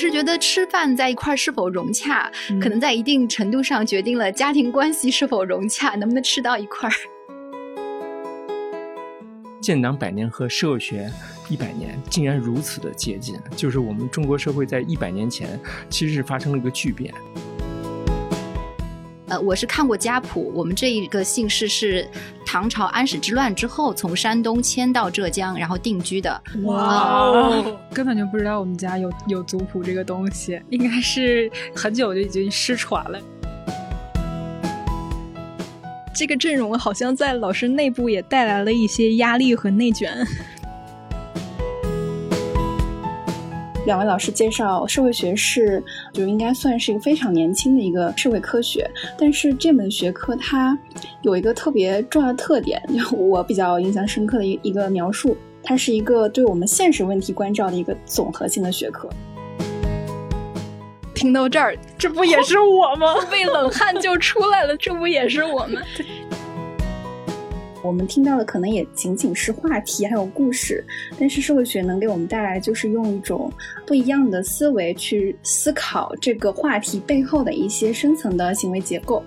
是觉得吃饭在一块儿是否融洽，可能在一定程度上决定了家庭关系是否融洽，能不能吃到一块儿。建党百年和社会学一百年竟然如此的接近，就是我们中国社会在一百年前其实是发生了一个巨变。呃，我是看过家谱，我们这一个姓氏是唐朝安史之乱之后从山东迁到浙江，然后定居的。哇，根本就不知道我们家有有族谱这个东西，应该是很久就已经失传了。这个阵容好像在老师内部也带来了一些压力和内卷。两位老师介绍，社会学是就应该算是一个非常年轻的一个社会科学，但是这门学科它有一个特别重要的特点，我比较印象深刻的一一个描述，它是一个对我们现实问题关照的一个总和性的学科。听到这儿，这不也是我吗？被冷汗就出来了，这不也是我们？我们听到的可能也仅仅是话题，还有故事，但是社会学能给我们带来，就是用一种不一样的思维去思考这个话题背后的一些深层的行为结构。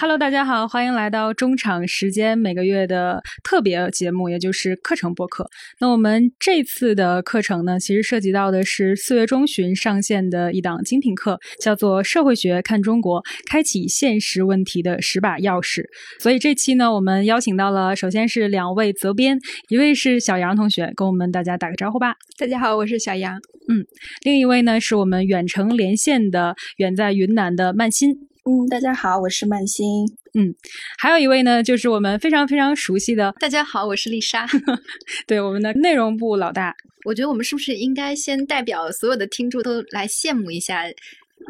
Hello，大家好，欢迎来到中场时间每个月的特别节目，也就是课程播客。那我们这次的课程呢，其实涉及到的是四月中旬上线的一档精品课，叫做《社会学看中国：开启现实问题的十把钥匙》。所以这期呢，我们邀请到了，首先是两位责编，一位是小杨同学，跟我们大家打个招呼吧。大家好，我是小杨。嗯，另一位呢，是我们远程连线的，远在云南的曼心。嗯，大家好，我是曼心。嗯，还有一位呢，就是我们非常非常熟悉的。大家好，我是丽莎。对，我们的内容部老大。我觉得我们是不是应该先代表所有的听众都来羡慕一下？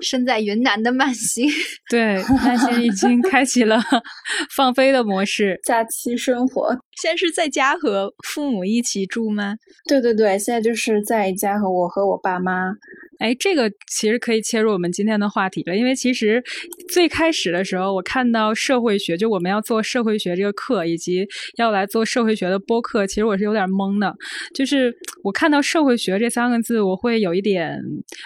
身在云南的曼心，对，曼心已经开启了 放飞的模式，假期生活。现在是在家和父母一起住吗？对对对，现在就是在家和我和我爸妈。哎，这个其实可以切入我们今天的话题了，因为其实最开始的时候，我看到社会学，就我们要做社会学这个课，以及要来做社会学的播客，其实我是有点懵的。就是我看到社会学这三个字，我会有一点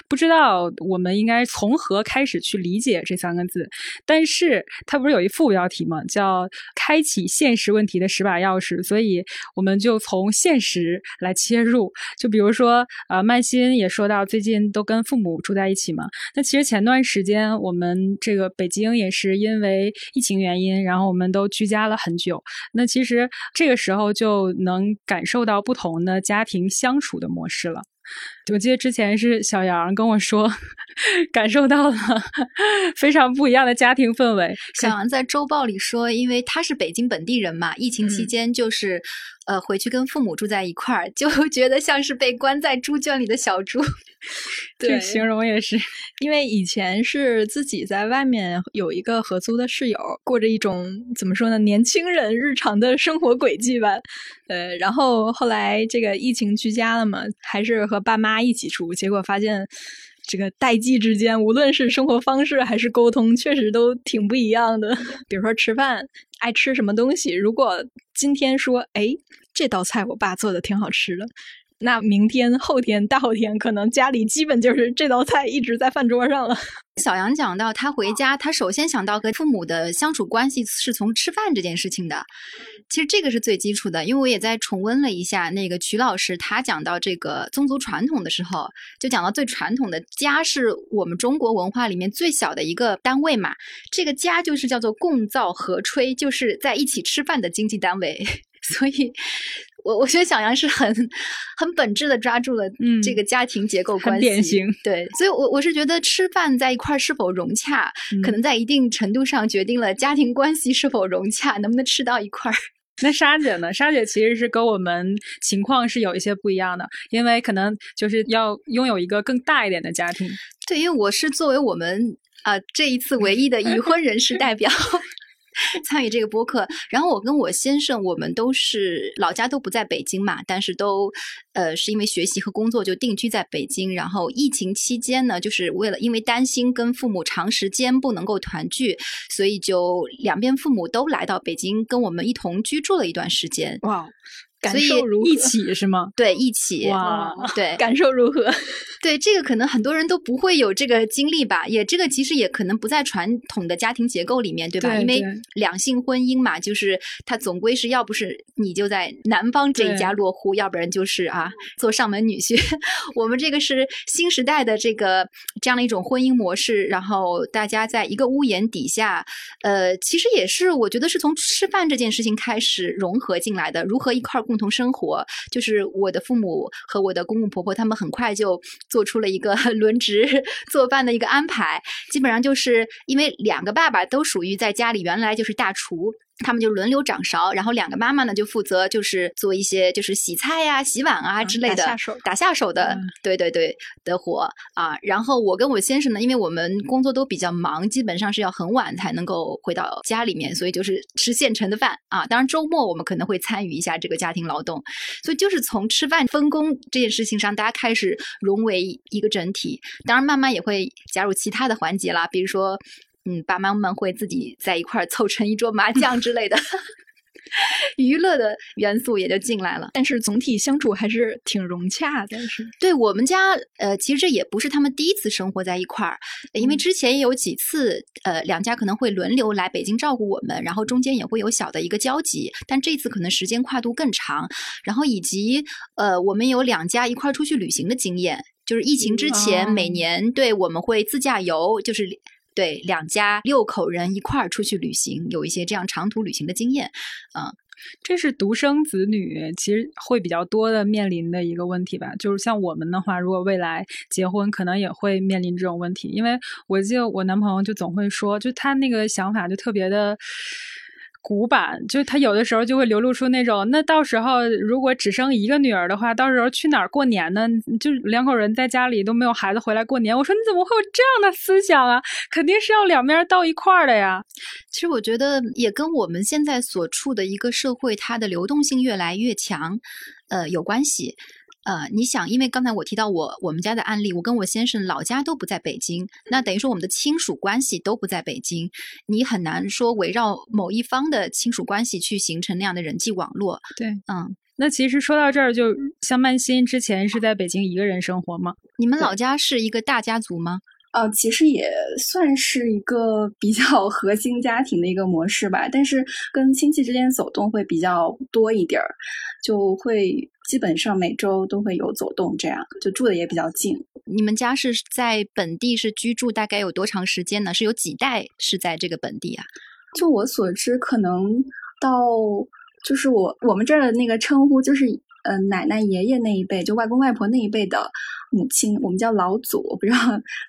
不知道我们应该从何开始去理解这三个字。但是它不是有一副标题吗？叫“开启现实问题的十把钥匙”，所以我们就从现实来切入。就比如说，呃，曼心也说到最近都。跟父母住在一起嘛？那其实前段时间我们这个北京也是因为疫情原因，然后我们都居家了很久。那其实这个时候就能感受到不同的家庭相处的模式了。我记得之前是小杨跟我说，感受到了 非常不一样的家庭氛围。小杨在周报里说，因为他是北京本地人嘛，疫情期间就是呃回去跟父母住在一块儿，就 觉得像是被关在猪圈里的小猪。对，形容也是，因为以前是自己在外面有一个合租的室友，过着一种怎么说呢，年轻人日常的生活轨迹吧。呃，然后后来这个疫情居家了嘛，还是和爸妈一起出，结果发现这个代际之间，无论是生活方式还是沟通，确实都挺不一样的。比如说吃饭，爱吃什么东西，如果今天说，哎，这道菜我爸做的挺好吃的。那明天、后天、大后天，可能家里基本就是这道菜一直在饭桌上了。小杨讲到，他回家，他首先想到跟父母的相处关系是从吃饭这件事情的。其实这个是最基础的，因为我也在重温了一下那个曲老师他讲到这个宗族传统的时候，就讲到最传统的家是我们中国文化里面最小的一个单位嘛。这个家就是叫做共灶合炊，就是在一起吃饭的经济单位。所以。我我觉得小杨是很很本质的抓住了这个家庭结构关系，典型对，所以，我我是觉得吃饭在一块儿是否融洽，可能在一定程度上决定了家庭关系是否融洽，能不能吃到一块儿。那莎姐呢？莎姐其实是跟我们情况是有一些不一样的，因为可能就是要拥有一个更大一点的家庭。对，因为我是作为我们啊这一次唯一的已婚人士代表。参与这个播客，然后我跟我先生，我们都是老家都不在北京嘛，但是都呃是因为学习和工作就定居在北京。然后疫情期间呢，就是为了因为担心跟父母长时间不能够团聚，所以就两边父母都来到北京跟我们一同居住了一段时间。哇。感受如何？一起是吗？对，一起哇，对，感受如何？对，这个可能很多人都不会有这个经历吧，也这个其实也可能不在传统的家庭结构里面，对吧？对因为两性婚姻嘛，就是它总归是要不是你就在男方这一家落户，要不然就是啊做上门女婿。我们这个是新时代的这个这样的一种婚姻模式，然后大家在一个屋檐底下，呃，其实也是我觉得是从吃饭这件事情开始融合进来的，如何一块儿共同生活。就是我的父母和我的公公婆婆，他们很快就做出了一个 轮值做饭的一个安排，基本上就是因为两个爸爸都属于在家里原来就是大厨。他们就轮流掌勺，然后两个妈妈呢就负责就是做一些就是洗菜呀、洗碗啊之类的打下手打下手的，嗯对对对的活啊。然后我跟我先生呢，因为我们工作都比较忙，基本上是要很晚才能够回到家里面，所以就是吃现成的饭啊。当然周末我们可能会参与一下这个家庭劳动，所以就是从吃饭分工这件事情上，大家开始融为一个整体。当然慢慢也会加入其他的环节啦，比如说。嗯，爸妈们会自己在一块儿凑成一桌麻将之类的，娱乐的元素也就进来了。但是总体相处还是挺融洽的，是对我们家，呃，其实这也不是他们第一次生活在一块儿，因为之前也有几次，呃，两家可能会轮流来北京照顾我们，然后中间也会有小的一个交集，但这次可能时间跨度更长，然后以及呃，我们有两家一块儿出去旅行的经验，就是疫情之前，哦每年对我们会自驾游，就是。对，两家六口人一块儿出去旅行，有一些这样长途旅行的经验，嗯这是独生子女其实会比较多的面临的一个问题吧。就是像我们的话，如果未来结婚，可能也会面临这种问题。因为我记得我男朋友就总会说，就他那个想法就特别的。古板，就他有的时候就会流露出那种，那到时候如果只生一个女儿的话，到时候去哪儿过年呢？就两口人在家里都没有孩子回来过年。我说你怎么会有这样的思想啊？肯定是要两面到一块儿的呀。其实我觉得也跟我们现在所处的一个社会，它的流动性越来越强，呃，有关系。呃，你想，因为刚才我提到我我们家的案例，我跟我先生老家都不在北京，那等于说我们的亲属关系都不在北京，你很难说围绕某一方的亲属关系去形成那样的人际网络。对，嗯，那其实说到这儿，就像曼欣之前是在北京一个人生活吗？你们老家是一个大家族吗？呃，其实也算是一个 比较核心家庭的一个模式吧，但是跟亲戚之间走动会比较多一点儿，就会基本上每周都会有走动，这样就住的也比较近。你们家是在本地是居住大概有多长时间呢？是有几代是在这个本地啊？就我所知，可能到就是我我们这儿的那个称呼，就是呃奶奶爷爷那一辈，就外公外婆那一辈的母亲，我们叫老祖。我不知道，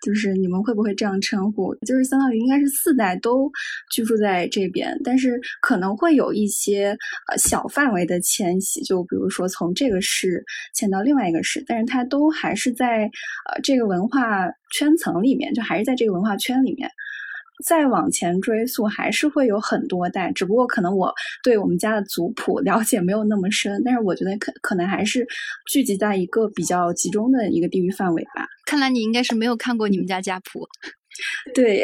就是你们会不会这样称呼？就是相当于应该是四代都居住在这边，但是可能会有一些呃小范围的迁徙，就比如说从这个市迁到另外一个市，但是它都还是在呃这个文化圈层里面，就还是在这个文化圈里面。再往前追溯，还是会有很多代，只不过可能我对我们家的族谱 了解没有那么深，但是我觉得可可能还是聚集在一个比较集中的一个地域范围吧。看来你应该是没有看过你们家家谱。对，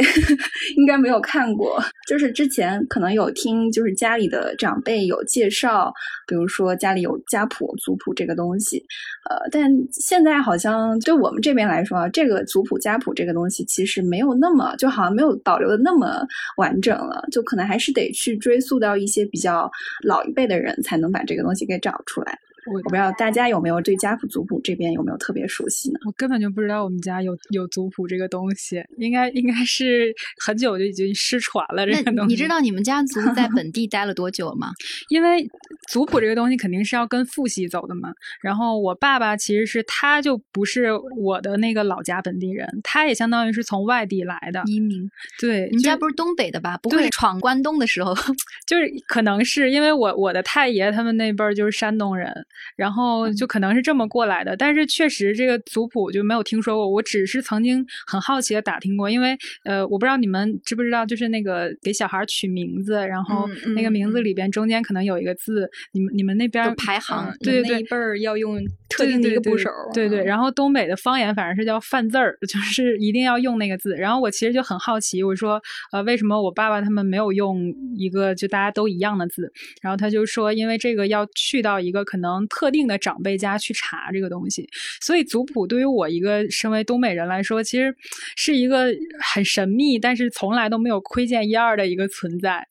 应该没有看过，就是之前可能有听，就是家里的长辈有介绍，比如说家里有家谱、族谱这个东西，呃，但现在好像对我们这边来说啊，这个族谱、家谱这个东西其实没有那么，就好像没有保留的那么完整了，就可能还是得去追溯到一些比较老一辈的人才能把这个东西给找出来。我我不知道大家有没有对家谱、族谱这边有没有特别熟悉呢？我根本就不知道我们家有有族谱这个东西，应该应该是很久就已经失传了。这个东西你知道你们家族在 本地待了多久吗？因为族谱这个东西肯定是要跟父系走的嘛。然后我爸爸其实是他就不是我的那个老家本地人，他也相当于是从外地来的。移民，对，你们家不是东北的吧？不会闯关东的时候？就是可能是因为我我的太爷他们那辈儿就是山东人，然后就可能是这么过来的。但是确实这个族谱就没有听说过，我只是曾经很好奇的打听过，因为呃，我不知道你们知不知道，就是那个给小孩取名字，然后那个名字里边中间可能有一个字，你们你们那边排行，对对对，一辈儿要用特定的一个部首，对对。然后东北的方言反正是叫犯字儿，就是一定要用那个字。然后我其实就很好奇，我说呃，为什么我爸爸他们没有用一个就大家都一样的字？然后他就说，因为这个要去到一个可能特定的长辈家去查这个东西，所以族谱对于我一个身为东北人来说，其实是一个很神秘，但是从来都没有窥见一二的一个存在。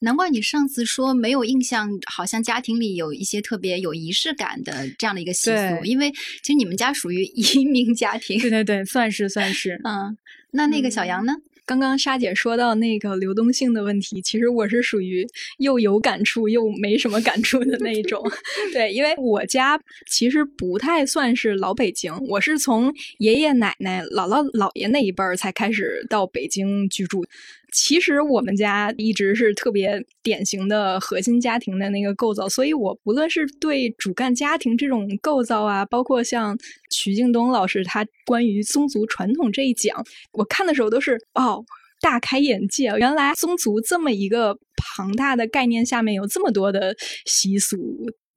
难怪你上次说没有印象，好像家庭里有一些特别有仪式感的这样的一个习俗，因为其实你们家属于移民家庭。对对对，算是算是。嗯，那那个小杨呢？刚刚沙姐说到那个流动性的问题，其实我是属于又有感触又没什么感触的那一种。对，因为我家其实不太算是老北京，我是从爷爷奶奶、姥姥姥爷那一辈儿才开始到北京居住。其实我们家一直是特别典型的核心家庭的那个构造，所以我不论是对主干家庭这种构造啊，包括像曲敬东老师他关于宗族传统这一讲，我看的时候都是哦大开眼界，原来宗族这么一个庞大的概念下面有这么多的习俗。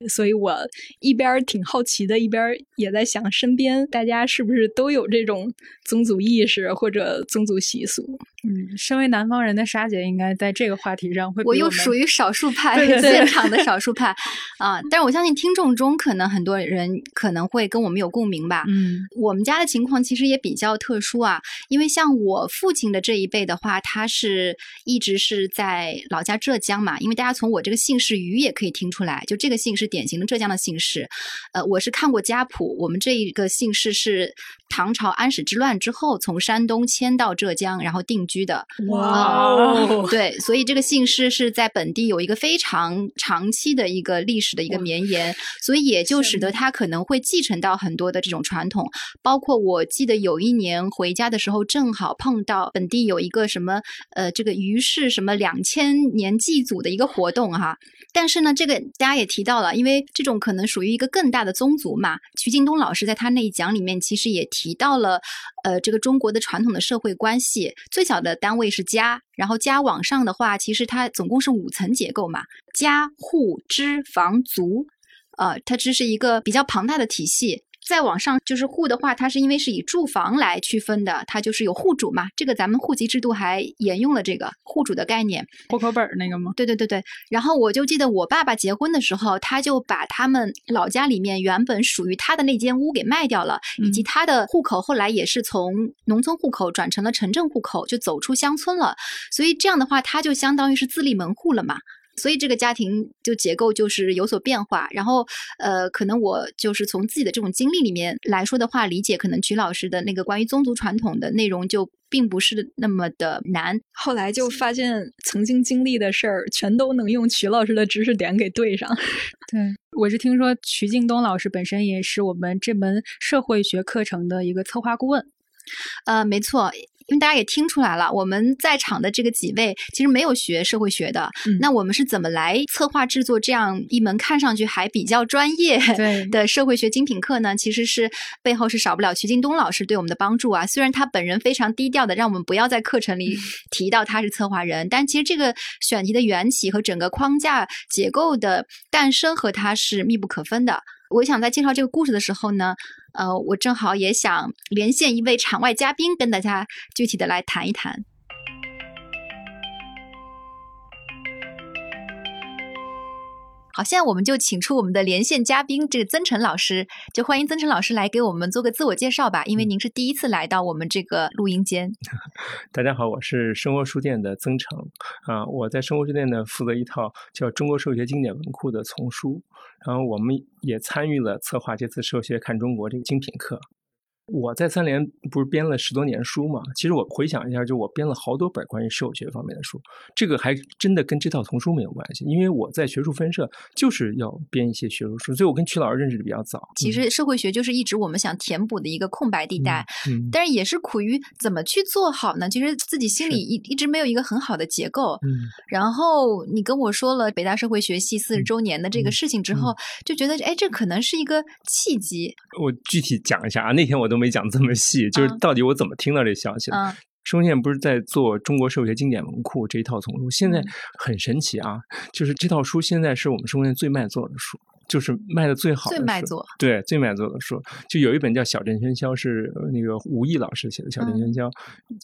所以我一边挺好奇的，一边也在想，身边大家是不是都有这种宗族意识或者宗族习俗？嗯，身为南方人的沙姐，应该在这个话题上会。我又属于少数派，现场的少数派啊！但是我相信听众中可能很多人可能会跟我们有共鸣吧。嗯，我们家的情况其实也比较特殊啊，因为像我父亲的这一辈的话，他是一直是在老家浙江嘛。因为大家从我这个姓氏余也可以听出来，就这个姓氏典型的浙江的姓氏。呃，我是看过家谱，我们这一个姓氏是唐朝安史之乱之后从山东迁到浙江，然后定居。的哇，对，所以这个姓氏是在本地有一个非常长期的一个历史的一个绵延，所以也就使得他可能会继承到很多的这种传统。包括我记得有一年回家的时候，正好碰到本地有一个什么呃，这个于氏什么两千年祭祖的一个活动哈。但是呢，这个大家也提到了，因为这种可能属于一个更大的宗族嘛。徐敬东老师在他那一讲里面其实也提到了，呃，这个中国的传统的社会关系最小。的单位是家，然后家往上的话，其实它总共是五层结构嘛，家户支房族，呃，它这是一个比较庞大的体系。再往上就是户的话，它是因为是以住房来区分的，它就是有户主嘛。这个咱们户籍制度还沿用了这个户主的概念，户口本那个吗？对对对对。然后我就记得我爸爸结婚的时候，他就把他们老家里面原本属于他的那间屋给卖掉了，以及他的户口后来也是从农村户口转成了城镇户口，就走出乡村了。所以这样的话，他就相当于是自立门户了嘛。所以这个家庭就结构就是有所变化，然后呃，可能我就是从自己的这种经历里面来说的话，理解可能曲老师的那个关于宗族传统的内容就并不是那么的难。后来就发现曾经经历的事儿，全都能用曲老师的知识点给对上。对，我是听说曲敬东老师本身也是我们这门社会学课程的一个策划顾问。呃，没错。因为大家也听出来了，我们在场的这个几位其实没有学社会学的。那我们是怎么来策划制作这样一门看上去还比较专业 的社会学精品课呢？其实是背后是少不了徐敬东老师对我们的帮助啊。虽然他本人非常低调的，让我们不要在课程里提到他是策划人，但其实这个选题的缘起和整个框架结构的诞生和他是密不可分的。我想在介绍这个故事的时候呢。呃，我正好也想连线一位场外嘉宾，跟大家具体的来谈一谈。好，现在我们就请出我们的连线嘉宾，这个曾晨老师，就欢迎曾晨老师来给我们做个自我介绍吧。因为您是第一次来到我们这个录音间。大家好，我是生活书店的曾成啊，我在生活书店呢负责一套叫《中国社会学经典文库》的丛书，然后我们也参与了策划这次社学看中国这个精品课。我在三联不是编了十多年书嘛？其实我回想一下，就我编了好多本关于社会学方面的书，这个还真的跟这套丛书没有关系，因为我在学术分社就是要编一些学术书，所以我跟曲老师认识的比较早。其实社会学就是一直我们想填补的一个空白地带，嗯，但是也是苦于怎么去做好呢？其实自己心里一一直没有一个很好的结构。嗯，然后你跟我说了北大社会学系四十周年的这个事情之后，就觉得哎，这可能是一个契机。我具体讲一下啊，那天我都没讲这么细，就是到底我怎么听到这消息的。嗯生现不是在做中国社会学经典文库这一套丛书，现在很神奇啊，就是这套书现在是我们生现最卖座的书。就是卖的最好的书最卖座，对最卖座的书，就有一本叫《小镇喧嚣》，是那个吴毅老师写的《小镇喧嚣》，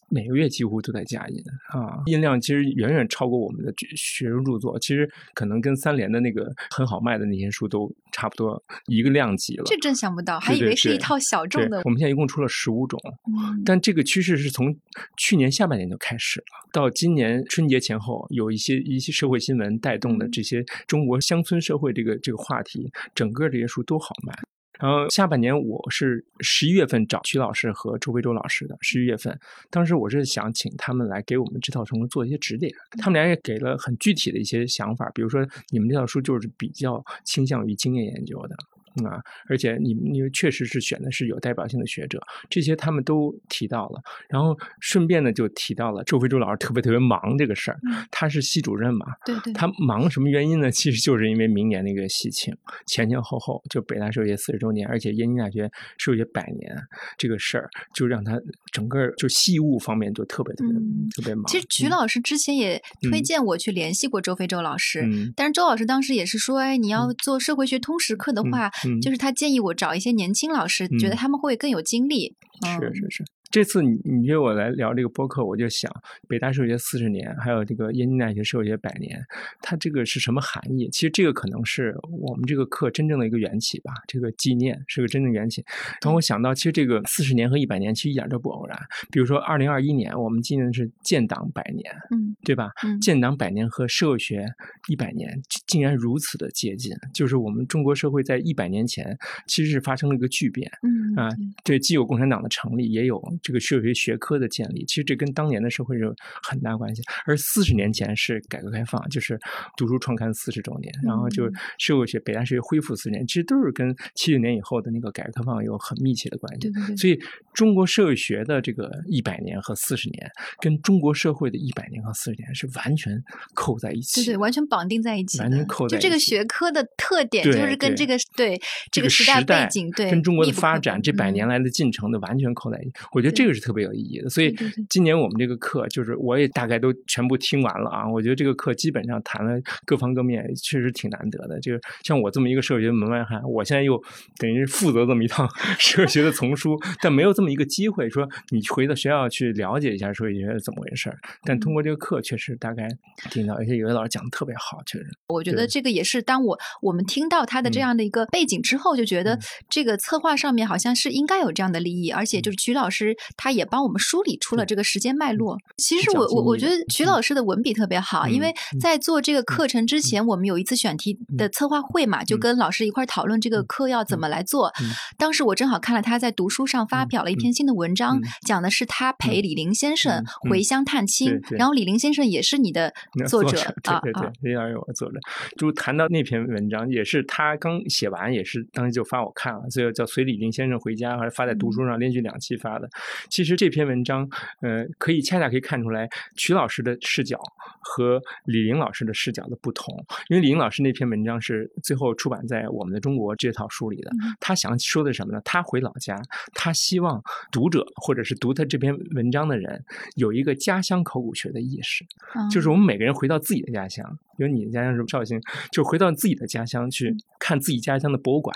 每个月几乎都在加印啊，印量其实远远超过我们的学生著作，其实可能跟三联的那个很好卖的那些书都差不多一个量级了。这真想不到，还以为是一套小众的。我们现在一共出了十五种，嗯、但这个趋势是从去年下半年就开始了，到今年春节前后，有一些一些社会新闻带动的这些中国乡村社会这个这个话题。整个这些书都好卖，然后下半年我是十一月份找曲老师和周飞舟老师的，十一月份，当时我是想请他们来给我们这套书做一些指点，他们俩也给了很具体的一些想法，比如说你们这套书就是比较倾向于经验研究的。嗯啊，而且你你确实是选的是有代表性的学者，这些他们都提到了，然后顺便呢就提到了周飞舟老师特别特别忙这个事儿，他是系主任嘛，对对，他忙什么原因呢？其实就是因为明年那个喜庆，前前后后就北大社会学四十周年，而且燕京大学社会学百年这个事儿，就让他整个就系务方面就特别特别、嗯、特别忙。其实曲老师之前也推荐我去联系过周飞舟老师，嗯、但是周老师当时也是说，哎，你要做社会学通识课的话。嗯、就是他建议我找一些年轻老师，嗯、觉得他们会更有精力。是是是。这次你你约我来聊这个播客，我就想北大社会学四十年，还有这个燕京大学社会学百年，它这个是什么含义？其实这个可能是我们这个课真正的一个缘起吧。这个纪念是个真正缘起。然后我想到，其实这个四十年和一百年其实一点都不偶然。比如说，二零二一年我们纪念的是建党百年，嗯，对吧？嗯，建党百年和社会学一百年竟然如此的接近，就是我们中国社会在一百年前其实是发生了一个巨变。嗯啊，对，既有共产党的成立，也有这个社会学学科的建立，其实这跟当年的社会有很大关系。而四十年前是改革开放，就是读书创刊四十周年，然后就社会学北大社会恢复四十年，其实都是跟七九年以后的那个改革开放有很密切的关系。对对对。所以中国社会学的这个一百年和四十年，跟中国社会的一百年和四十年是完全扣在一起。对对，完全绑定在一起。完全扣在就这个学科的特点，就是跟这个对这个时代背景对跟中国的发展这百年来的进程的完全扣在一起。我觉得这个是特别有意义的。所以今年我们这个课，就是我也大概都全部听完了啊。我觉得这个课基本上谈了各方各面，确实挺难得的。就是像我这么一个社会学门外汉，我现在又等于负责这么一套 社会学的丛书，但没有这么一个机会说你回到学校去了解一下社会学是怎么回事儿。但通过这个课，确实大概听到，而且有些老师讲的特别好，确实。我觉得这个也是当我我们听到他的这样的一个背景之后，就觉得这个策划上面好像是应该有这样的利益，而且就是曲老师他也帮我们梳理出了这个时间脉络。其实我我我觉得徐老师的文笔特别好，因为在做这个课程之前，我们有一次选题的策划会嘛，就跟老师一块讨论这个课要怎么来做。当时我正好看了他在读书上发表了一篇新的文章，讲的是他陪李林先生回乡探亲，然后李林先生也是你的作者啊，对对对，李老师我作者。就谈到那篇文章，也是他刚写完，也是当时就发我看了，所以叫随李林先生回家，还是发在读书上，连续两期发的。其实这篇文章，呃，可以恰恰可以看出来曲老师的视角和李林老师的视角的不同。因为李林老师那篇文章是最后出版在我们的中国这套书里的，他想说的什么呢？他回老家，他希望读者或者是读他这篇文章的人有一个家乡考古学的意识，就是我们每个人回到自己的家乡，比如你的家乡是绍兴，就回到自己的家乡去看自己家乡的博物馆。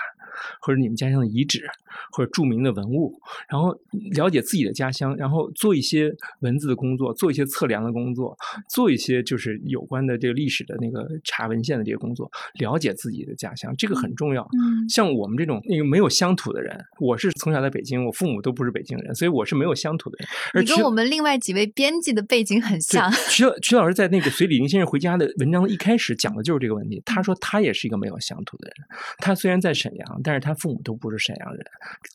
或者你们家乡的遗址，或者著名的文物，然后了解自己的家乡，然后做一些文字的工作，做一些测量的工作，做一些就是有关的这个历史的那个查文献的这些工作，了解自己的家乡，这个很重要。嗯，像我们这种那个没有乡土的人，我是从小在北京，我父母都不是北京人，所以我是没有乡土的人。而你跟我们另外几位编辑的背景很像。徐徐老师在那个随李林先生回家的文章的一开始讲的就是这个问题。他说他也是一个没有乡土的人，他虽然在沈阳。但是他父母都不是沈阳人，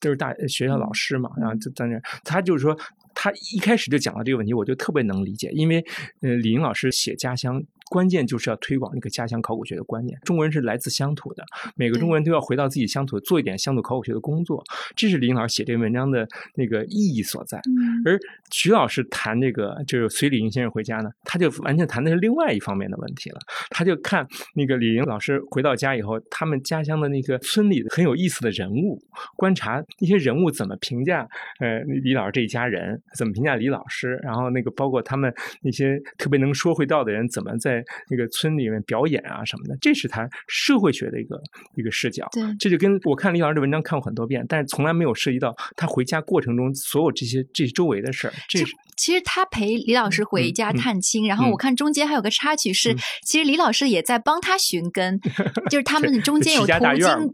都是大学校老师嘛，然后就在那儿，他就是说。他一开始就讲到这个问题，我就特别能理解，因为，呃，李英老师写家乡，关键就是要推广那个家乡考古学的观念。中国人是来自乡土的，每个中国人都要回到自己乡土，做一点乡土考古学的工作，这是李英老师写这篇文章的那个意义所在。而徐老师谈这个，就是随李英先生回家呢，他就完全谈的是另外一方面的问题了。他就看那个李英老师回到家以后，他们家乡的那个村里很有意思的人物，观察那些人物怎么评价，呃，李老师这一家人。怎么评价李老师？然后那个包括他们那些特别能说会道的人，怎么在那个村里面表演啊什么的？这是他社会学的一个一个视角。对，这就跟我看李老师的文章看过很多遍，但是从来没有涉及到他回家过程中所有这些这些周围的事儿。这是。其实他陪李老师回家探亲，然后我看中间还有个插曲是，其实李老师也在帮他寻根，就是他 们中间有途经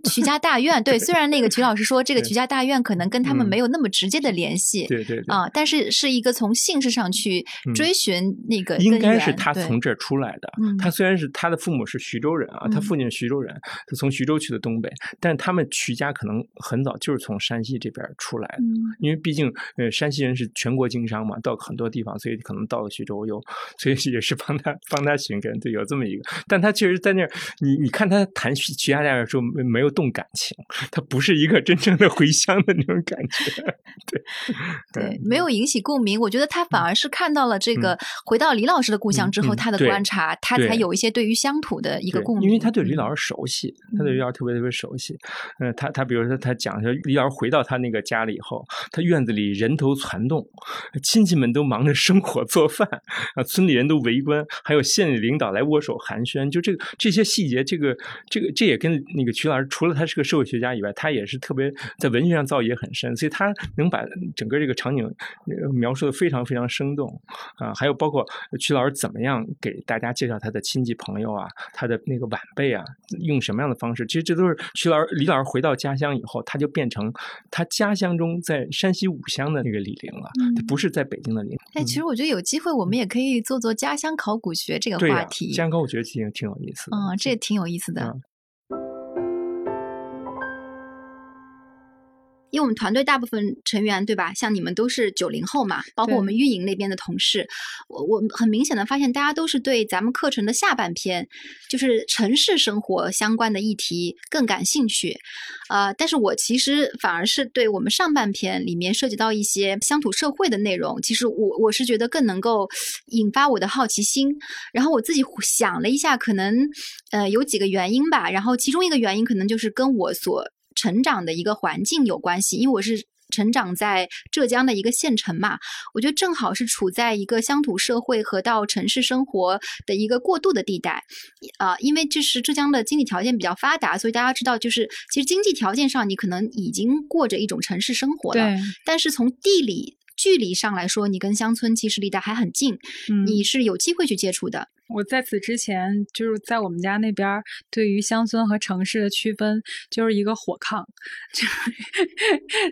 徐家大院。对，虽然那个徐老师说 这个徐家大院可能跟他们没有那么直接的联系，对对啊，但是是一个从姓氏上去追寻那个应该是他从这儿出来的。他虽然是他的父母是徐州人啊，他父亲是徐州人，他从徐州去的东北，但他们徐家可能很早就是从山西这边出来的，因为毕竟呃山西人是全国经商嘛，到。很多地方，所以可能到了徐州又，所以也是帮他帮他寻根，对，有这么一个。但他确实在那儿，你你看他谈徐徐家店的时候没没有动感情，他不是一个真正的回乡的那种感觉，对 对，没有引起共鸣。我觉得他反而是看到了这个回到李老师的故乡之后，他的观察，他才有一些对于乡土的一个共鸣。因为他对李老师熟悉，他对李老师特别特别熟悉。嗯，他他比如说他讲说李老师回到他那个家里以后，他院子里人头攒动，亲戚们。都忙着生火做饭 啊，村里人都围观，还有县里领导来握手寒暄，就这个这些细节，这个这个这也跟那个曲老师，除了他是个社会学家以外，他也是特别在文学上造诣也很深，所以他能把整个这个场景描述的非常非常生动啊。还有包括曲老师怎么样给大家介绍他的亲戚朋友啊，他的那个晚辈啊，用什么样的方式，其实这都是曲老师李老师回到家乡以后，他就变成他家乡中在山西五乡的那个李陵了，他不是在北京。哎，其实我觉得有机会，我们也可以做做家乡考古学这个话题。家乡考古学其实挺有意思的。嗯，这也挺有意思的。因为我们团队大部分成员，对吧？像你们都是九零后嘛，包括我们运营那边的同事，我我很明显的发现，大家都是对咱们课程的下半篇，就是城市生活相关的议题更感兴趣。呃，但是我其实反而是对我们上半篇里面涉及到一些乡土社会的内容，其实我我是觉得更能够引发我的好奇心。然后我自己想了一下，可能呃有几个原因吧。然后其中一个原因可能就是跟我所成长的一个环境有关系，因为我是成长在浙江的一个县城嘛，我觉得正好是处在一个乡土社会和到城市生活的一个过渡的地带，啊，因为这是浙江的经济条件比较发达，所以大家知道，就是其实经济条件上你可能已经过着一种城市生活了，但是从地理距离上来说，你跟乡村其实离得还很近，你是有机会去接触的。我在此之前，就是在我们家那边，对于乡村和城市的区分，就是一个火炕，就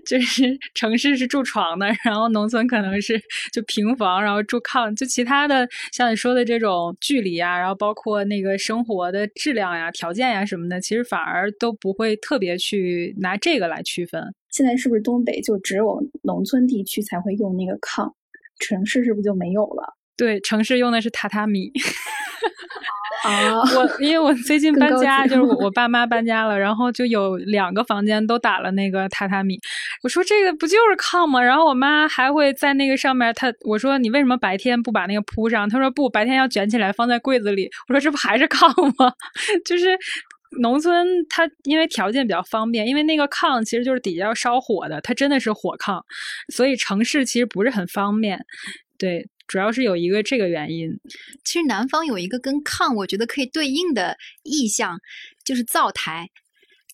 就是城市是住床的，然后农村可能是就平房，然后住炕，就其他的像你说的这种距离啊，然后包括那个生活的质量呀、条件呀什么的，其实反而都不会特别去拿这个来区分。现在是不是东北就只有农村地区才会用那个炕，城市是不是就没有了？对，城市用的是榻榻米。啊，我因为我最近搬家，就是我我爸妈搬家了，然后就有两个房间都打了那个榻榻米。我说这个不就是炕吗？然后我妈还会在那个上面，她我说你为什么白天不把那个铺上？她说不，白天要卷起来放在柜子里。我说这不还是炕吗？就是农村它因为条件比较方便，因为那个炕其实就是底下要烧火的，它真的是火炕，所以城市其实不是很方便。对。主要是有一个这个原因，其实南方有一个跟炕我觉得可以对应的意象，就是灶台，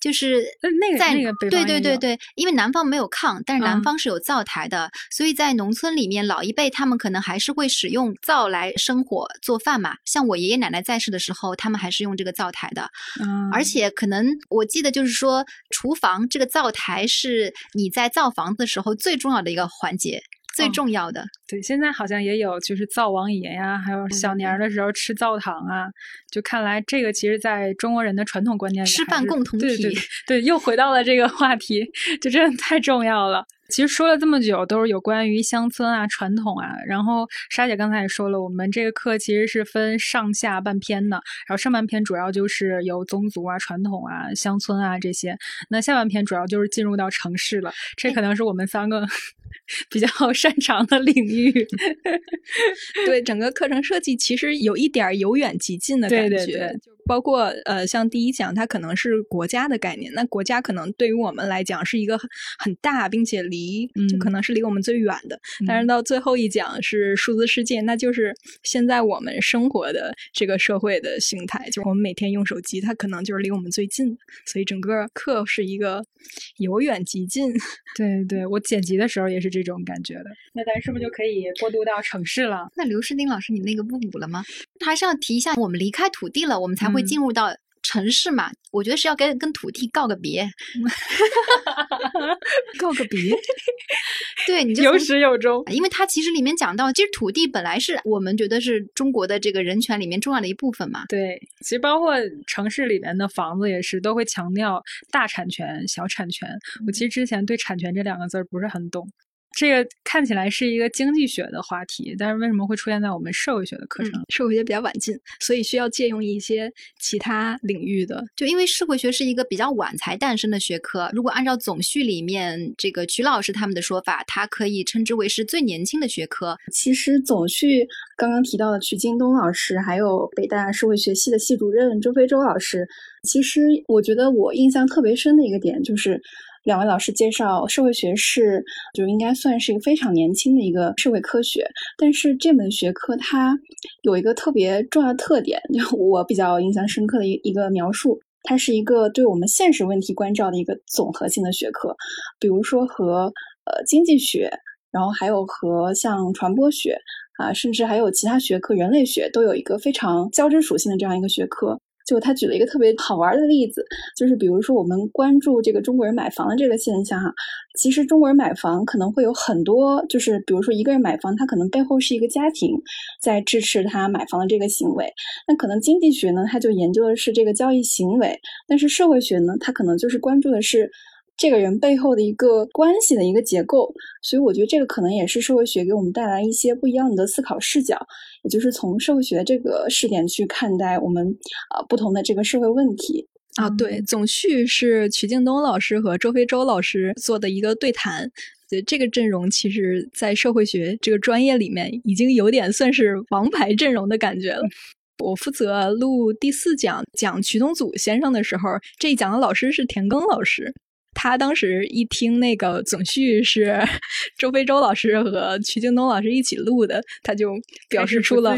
就是那个那个对对对对，因为南方没有炕，但是南方是有灶台的，所以在农村里面，老一辈他们可能还是会使用灶来生火做饭嘛。像我爷爷奶奶在世的时候，他们还是用这个灶台的，嗯，而且可能我记得就是说，厨房这个灶台是你在造房子的时候最重要的一个环节。最重要的。对，现在好像也有，就是灶王爷呀，还有小年儿的时候吃灶糖啊。就看来这个其实在中国人的传统观念里，吃饭共同体。对对对，又回到了这个话题，就真的太重要了。其实说了这么久，都是有关于乡村啊、传统啊。然后沙姐刚才也说了，我们这个课其实是分上下半篇的。然后上半篇主要就是有宗族啊、传统啊、乡村啊这些。那下半篇主要就是进入到城市了。这可能是我们三个比较 擅长的领域。对整个课程设计，其实有一点由远及近的感觉。包括呃，像第一讲，它可能是国家的概念。那国家可能对于我们来讲是一个很很大，并且离就可能是离我们最远的。但是到最后一讲是数字世界，那就是现在我们生活的这个社会的形态。就是我们每天用手机，它可能就是离我们最近。所以整个课是一个由远及近。对对，我剪辑的时候也是这种感觉的。那咱是不是就可以过渡到城市了？那刘诗丁老师，你那个不补了吗？还是要提一下，我们离开土地了，我们才会进入到城市嘛。我觉得是要跟跟土地告个别，告个别。对，你就有始有终。因为它其实里面讲到，其实土地本来是我们觉得是中国的这个人权里面重要的一部分嘛。对，其实包括城市里面的房子也是，都会强调大产权、小产权。我其实之前对产权这两个字儿不是很懂。这个看起来是一个经济学的话题，但是为什么会出现在我们社会学的课程？社会学比较晚进，所以需要借用一些其他领域的。就因为社会学是一个比较晚才诞生的学科，如果按照总序里面这个曲老师他们的说法，它可以称之为是最年轻的学科。其实总序刚刚提到的曲京东老师，还有北大社会学系的系主任周飞舟老师，其实我觉得我印象特别深的一个点就是。两位老师介绍，社会学是就应该算是一个非常年轻的一个社会科学，但是这门学科它有一个特别重要的特点，就我比较印象深刻的一一个描述，它是一个对我们现实问题关照的一个总合性的学科，比如说和呃经济学，然后还有和像传播学啊，甚至还有其他学科，人类学都有一个非常交织属性的这样一个学科。就他举了一个特别好玩的例子，就是比如说我们关注这个中国人买房的这个现象哈，其实中国人买房可能会有很多，就是比如说一个人买房，他可能背后是一个家庭在支持他买房的这个行为。那可能经济学呢，他就研究的是这个交易行为，但是社会学呢，他可能就是关注的是。这个人背后的一个关系的一个结构，所以我觉得这个可能也是社会学给我们带来一些不一样的思考视角，也就是从社会学这个视点去看待我们啊不同的这个社会问题啊。对，总序是曲敬东老师和周飞舟老师做的一个对谈，对这个阵容，其实在社会学这个专业里面已经有点算是王牌阵容的感觉了。我负责录第四讲讲曲东祖先生的时候，这一讲的老师是田耕老师。他当时一听那个总序是 周飞舟老师和曲京东老师一起录的，他就表示出了。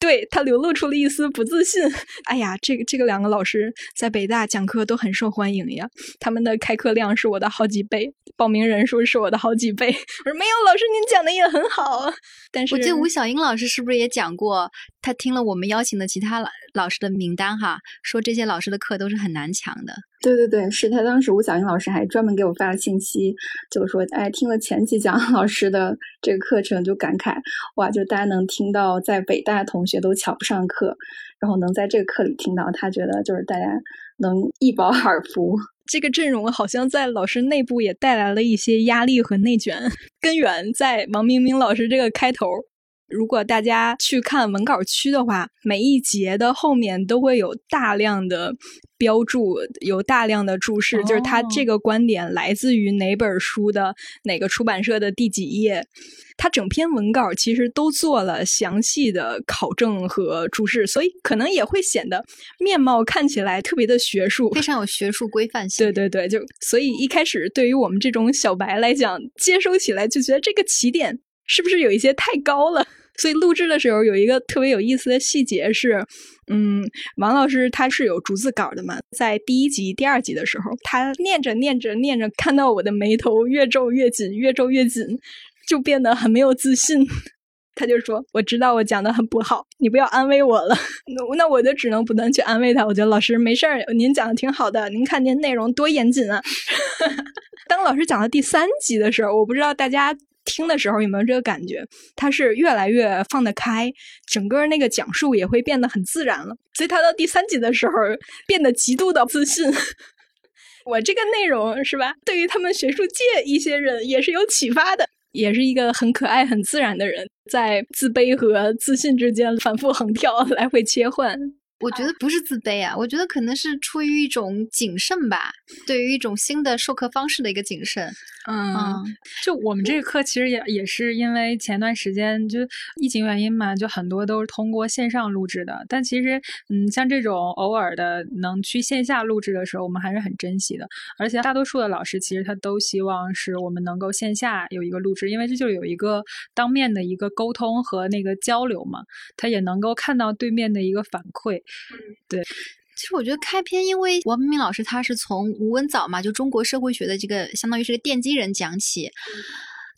对他流露出了一丝不自信。哎呀，这个这个两个老师在北大讲课都很受欢迎呀，他们的开课量是我的好几倍，报名人数是我的好几倍。我说没有，老师您讲的也很好。但是我记得吴晓英老师是不是也讲过，他听了我们邀请的其他老老师的名单哈，说这些老师的课都是很难抢的。对对对，是他当时吴小英老师还专门给我发了信息，就说哎，听了前几讲老师的这个课程，就感慨哇，就大家能听到在北大同学都抢不上课，然后能在这个课里听到，他觉得就是大家能一饱耳福。这个阵容好像在老师内部也带来了一些压力和内卷，根源在王明明老师这个开头。如果大家去看文稿区的话，每一节的后面都会有大量的标注，有大量的注释，就是他这个观点来自于哪本书的哪个出版社的第几页。他整篇文稿其实都做了详细的考证和注释，所以可能也会显得面貌看起来特别的学术，非常有学术规范性。对对对，就所以一开始对于我们这种小白来讲，接收起来就觉得这个起点是不是有一些太高了？所以录制的时候有一个特别有意思的细节是，嗯，王老师他是有逐字稿的嘛，在第一集、第二集的时候，他念着念着念着，看到我的眉头越皱越紧，越皱越紧，就变得很没有自信。他就说：“我知道我讲的很不好，你不要安慰我了。”那那我就只能不断去安慰他。我觉得老师没事儿，您讲的挺好的，您看您内容多严谨啊。当老师讲到第三集的时候，我不知道大家。听的时候有没有这个感觉？他是越来越放得开，整个那个讲述也会变得很自然了。所以他到第三集的时候变得极度的自信。我这个内容是吧？对于他们学术界一些人也是有启发的，也是一个很可爱、很自然的人，在自卑和自信之间反复横跳，来回切换。我觉得不是自卑啊，我觉得可能是出于一种谨慎吧，对于一种新的授课方式的一个谨慎。嗯，就我们这个课其实也也是因为前段时间就疫情原因嘛，就很多都是通过线上录制的。但其实，嗯，像这种偶尔的能去线下录制的时候，我们还是很珍惜的。而且大多数的老师其实他都希望是我们能够线下有一个录制，因为这就有一个当面的一个沟通和那个交流嘛，他也能够看到对面的一个反馈。嗯，对。其实我觉得开篇，因为王明明老师他是从吴文藻嘛，就中国社会学的这个相当于是个奠基人讲起，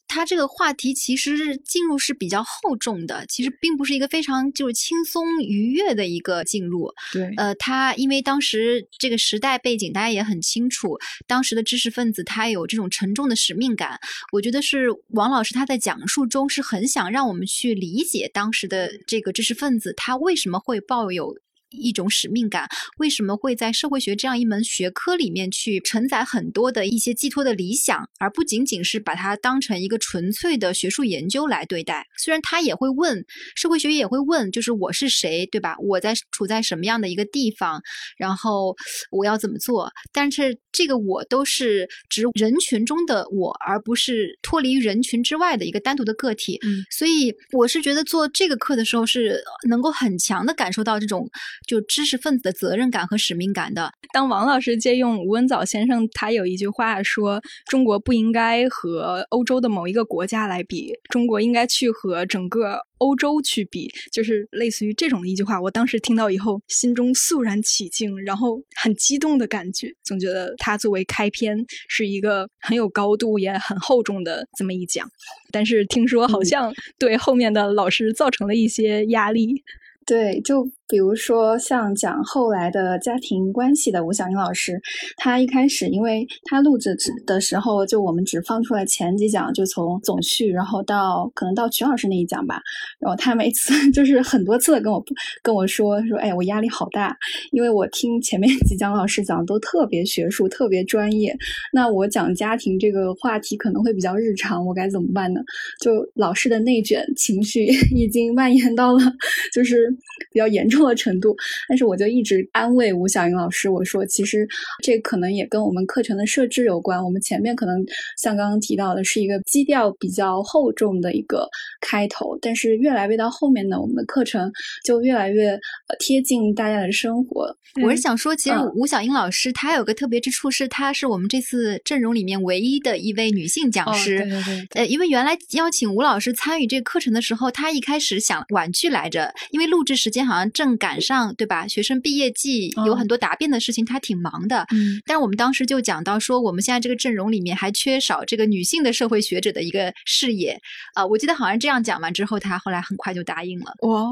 他这个话题其实是进入是比较厚重的，其实并不是一个非常就是轻松愉悦的一个进入。对，呃，他因为当时这个时代背景大家也很清楚，当时的知识分子他有这种沉重的使命感，我觉得是王老师他在讲述中是很想让我们去理解当时的这个知识分子他为什么会抱有。一种使命感，为什么会在社会学这样一门学科里面去承载很多的一些寄托的理想，而不仅仅是把它当成一个纯粹的学术研究来对待？虽然他也会问，社会学也会问，就是我是谁，对吧？我在处在什么样的一个地方，然后我要怎么做？但是这个我都是指人群中的我，而不是脱离人群之外的一个单独的个体。嗯，所以我是觉得做这个课的时候是能够很强的感受到这种。就知识分子的责任感和使命感的。当王老师借用吴文藻先生，他有一句话说：“中国不应该和欧洲的某一个国家来比，中国应该去和整个欧洲去比。”就是类似于这种的一句话。我当时听到以后，心中肃然起敬，然后很激动的感觉，总觉得他作为开篇是一个很有高度也很厚重的这么一讲。但是听说好像对后面的老师造成了一些压力。对，就。比如说，像讲后来的家庭关系的吴小英老师，他一开始，因为他录制的时候，就我们只放出来前几讲，就从总序，然后到可能到曲老师那一讲吧。然后他每次 就是很多次的跟我跟我说说，哎，我压力好大，因为我听前面几讲老师讲都特别学术、特别专业，那我讲家庭这个话题可能会比较日常，我该怎么办呢？就老师的内卷情绪 已经蔓延到了 就是比较严重。的程度，但是我就一直安慰吴小英老师，我说其实这可能也跟我们课程的设置有关。我们前面可能像刚刚提到的是一个基调比较厚重的一个开头，但是越来越到后面呢，我们的课程就越来越贴近大家的生活。我是想说，其实吴小英老师她有个特别之处，是她是我们这次阵容里面唯一的一位女性讲师。对对对。呃，因为原来邀请吴老师参与这个课程的时候，她一开始想婉拒来着，因为录制时间好像正。赶上对吧？学生毕业季有很多答辩的事情，他挺忙的。嗯，但是我们当时就讲到说，我们现在这个阵容里面还缺少这个女性的社会学者的一个视野啊。我记得好像这样讲完之后，他后来很快就答应了。哇，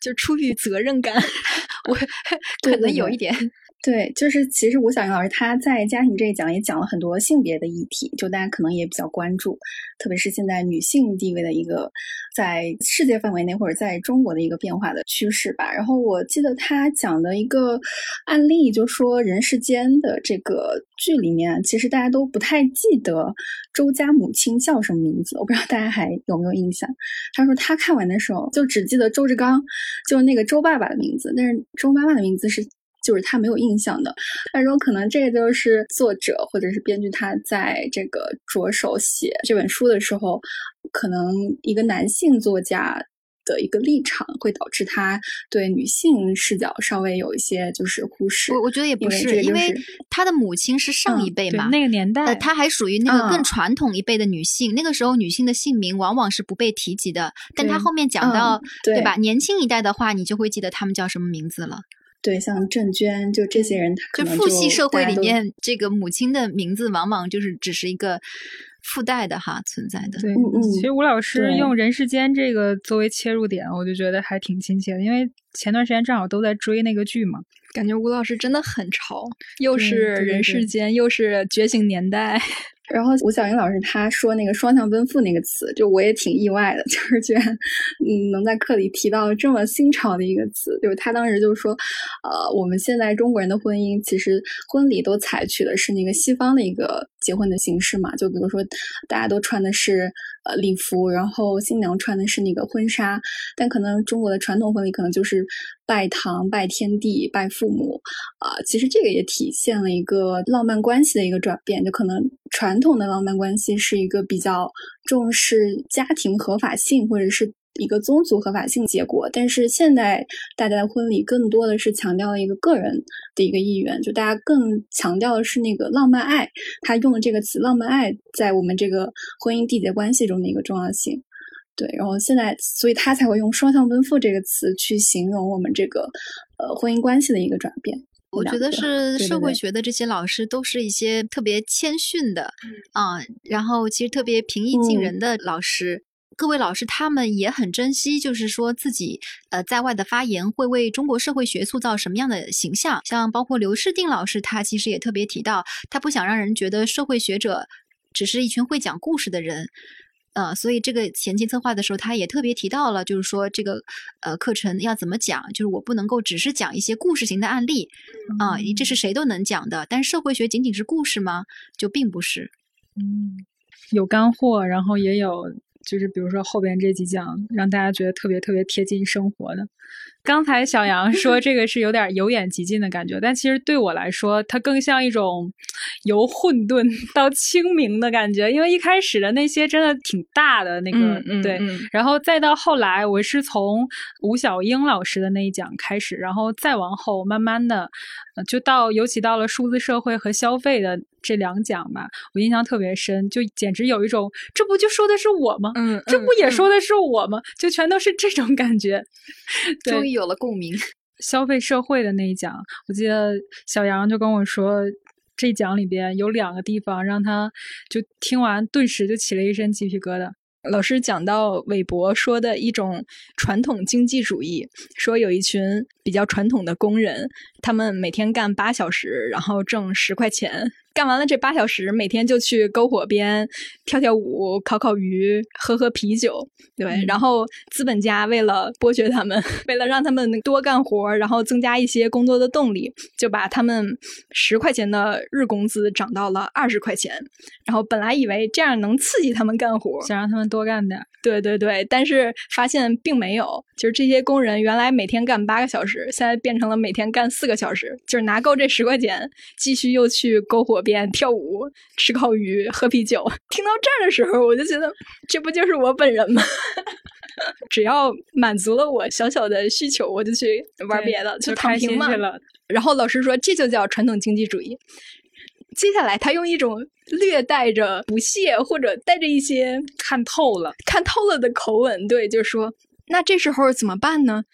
就出于责任感，我 可能有一点。对，就是其实吴小英老师他在家庭这一讲也讲了很多性别的议题，就大家可能也比较关注，特别是现在女性地位的一个在世界范围内或者在中国的一个变化的趋势吧。然后我记得他讲的一个案例，就说《人世间》的这个剧里面，其实大家都不太记得周家母亲叫什么名字，我不知道大家还有没有印象。他说他看完的时候就只记得周志刚，就那个周爸爸的名字，但是周妈妈的名字是。就是他没有印象的，他说可能这个就是作者或者是编剧他在这个着手写这本书的时候，可能一个男性作家的一个立场会导致他对女性视角稍微有一些就是忽视。我我觉得也不是，因为他的母亲是上一辈嘛，那个年代，呃，他还属于那个更传统一辈的女性，那个时候女性的姓名往往是不被提及的。但他后面讲到，对吧？年轻一代的话，你就会记得他们叫什么名字了。对，像郑娟，就这些人，就父系社会里面，这个母亲的名字往往就是只是一个附带的哈存在的。对，其实吴老师用《人世间》这个作为切入点，我就觉得还挺亲切的，因为前段时间正好都在追那个剧嘛，感觉吴老师真的很潮，又是《人世间》，又是《觉醒年代》。然后吴小英老师他说那个双向奔赴那个词，就我也挺意外的，就是居然嗯能在课里提到这么新潮的一个词，就是他当时就说，呃，我们现在中国人的婚姻其实婚礼都采取的是那个西方的一个结婚的形式嘛，就比如说大家都穿的是呃礼服，然后新娘穿的是那个婚纱，但可能中国的传统婚礼可能就是拜堂、拜天地、拜父母，啊，其实这个也体现了一个浪漫关系的一个转变，就可能传统的浪漫关系是一个比较重视家庭合法性或者是一个宗族合法性结果，但是现在大家的婚礼更多的是强调了一个个人的一个意愿，就大家更强调的是那个浪漫爱，他用的这个词“浪漫爱”在我们这个婚姻缔结关系中的一个重要性。对，然后现在，所以他才会用“双向奔赴”这个词去形容我们这个呃婚姻关系的一个转变。我觉得是社会学的这些老师都是一些特别谦逊的，啊，然后其实特别平易近嗯人的老师。各位老师他们也很珍惜，就是说自己呃在外的发言会为中国社会学塑造什么样的形象。像包括刘世定老师，他其实也特别提到，他不想让人觉得社会学者只是一群会讲故事的人。呃，所以这个前期策划的时候，他也特别提到了，就是说这个呃课程要怎么讲，就是我不能够只是讲一些故事型的案例啊、这是谁都能讲的。但是社会学仅仅是故事吗？就并不是。嗯，有干货，然后也有就是比如说后边这几讲，让大家觉得特别特别贴近生活的。刚才小杨说这个是有点由远及近的感觉，但其实对我来说，它更像一种由混沌 到清明的感觉。因为一开始的那些真的挺大的那个，嗯嗯对，嗯然后再到后来，我是从吴小英老师的那一讲开始，然后再往后，慢慢的，呃就到尤其到了数字社会和消费的这两讲吧，我印象特别深，就简直有一种这不就说的是我吗？嗯，这不也嗯说的是我吗？就全都是这种感觉。对终于有了共鸣。消费社会的那一讲，我记得小杨就跟我说，这一讲里边有两个地方让他就听完顿时就起了一身鸡皮疙瘩。老师讲到韦伯说的一种传统经济主义，说有一群比较传统的工人，他们每天干八小时，然后挣十块钱。干完了这八小时，每天就去篝火边跳跳舞、烤烤鱼、喝喝啤酒，对。嗯然后资本家为了剥削他们，为了让他们多干活，然后增加一些工作的动力，就把他们十块钱的日工资涨到了二十块钱。然后本来以为这样能刺激他们干活，想让他们多干点儿。对对对，但是发现并没有，就是这些工人原来每天干八个小时，现在变成了每天干四个小时，就是拿够这十块钱，继续又去篝火边跳舞、吃烤鱼、喝啤酒。听到这儿的时候，我就觉得这不就是我本人吗？只要满足了我小小的需求，我就去玩别的，就躺平嘛。然后老师说，这就叫传统经济主义。接下来，他用一种略带着不屑或者带着一些看透了，看透了的口吻，对，就说那这时候怎么办呢？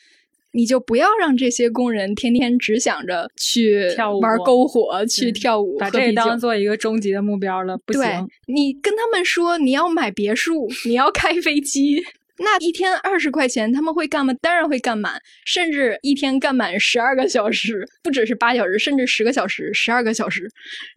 你就不要让这些工人天天只想着去玩篝火、去跳舞、把这。当做一个终极的目标了，不对行。你跟他们说你要买别墅，你要开飞机，那一天二十块钱他们会干吗？当然会干满，甚至一天干满十二个小时，不只是八小时，甚至十个小时、十二个小时。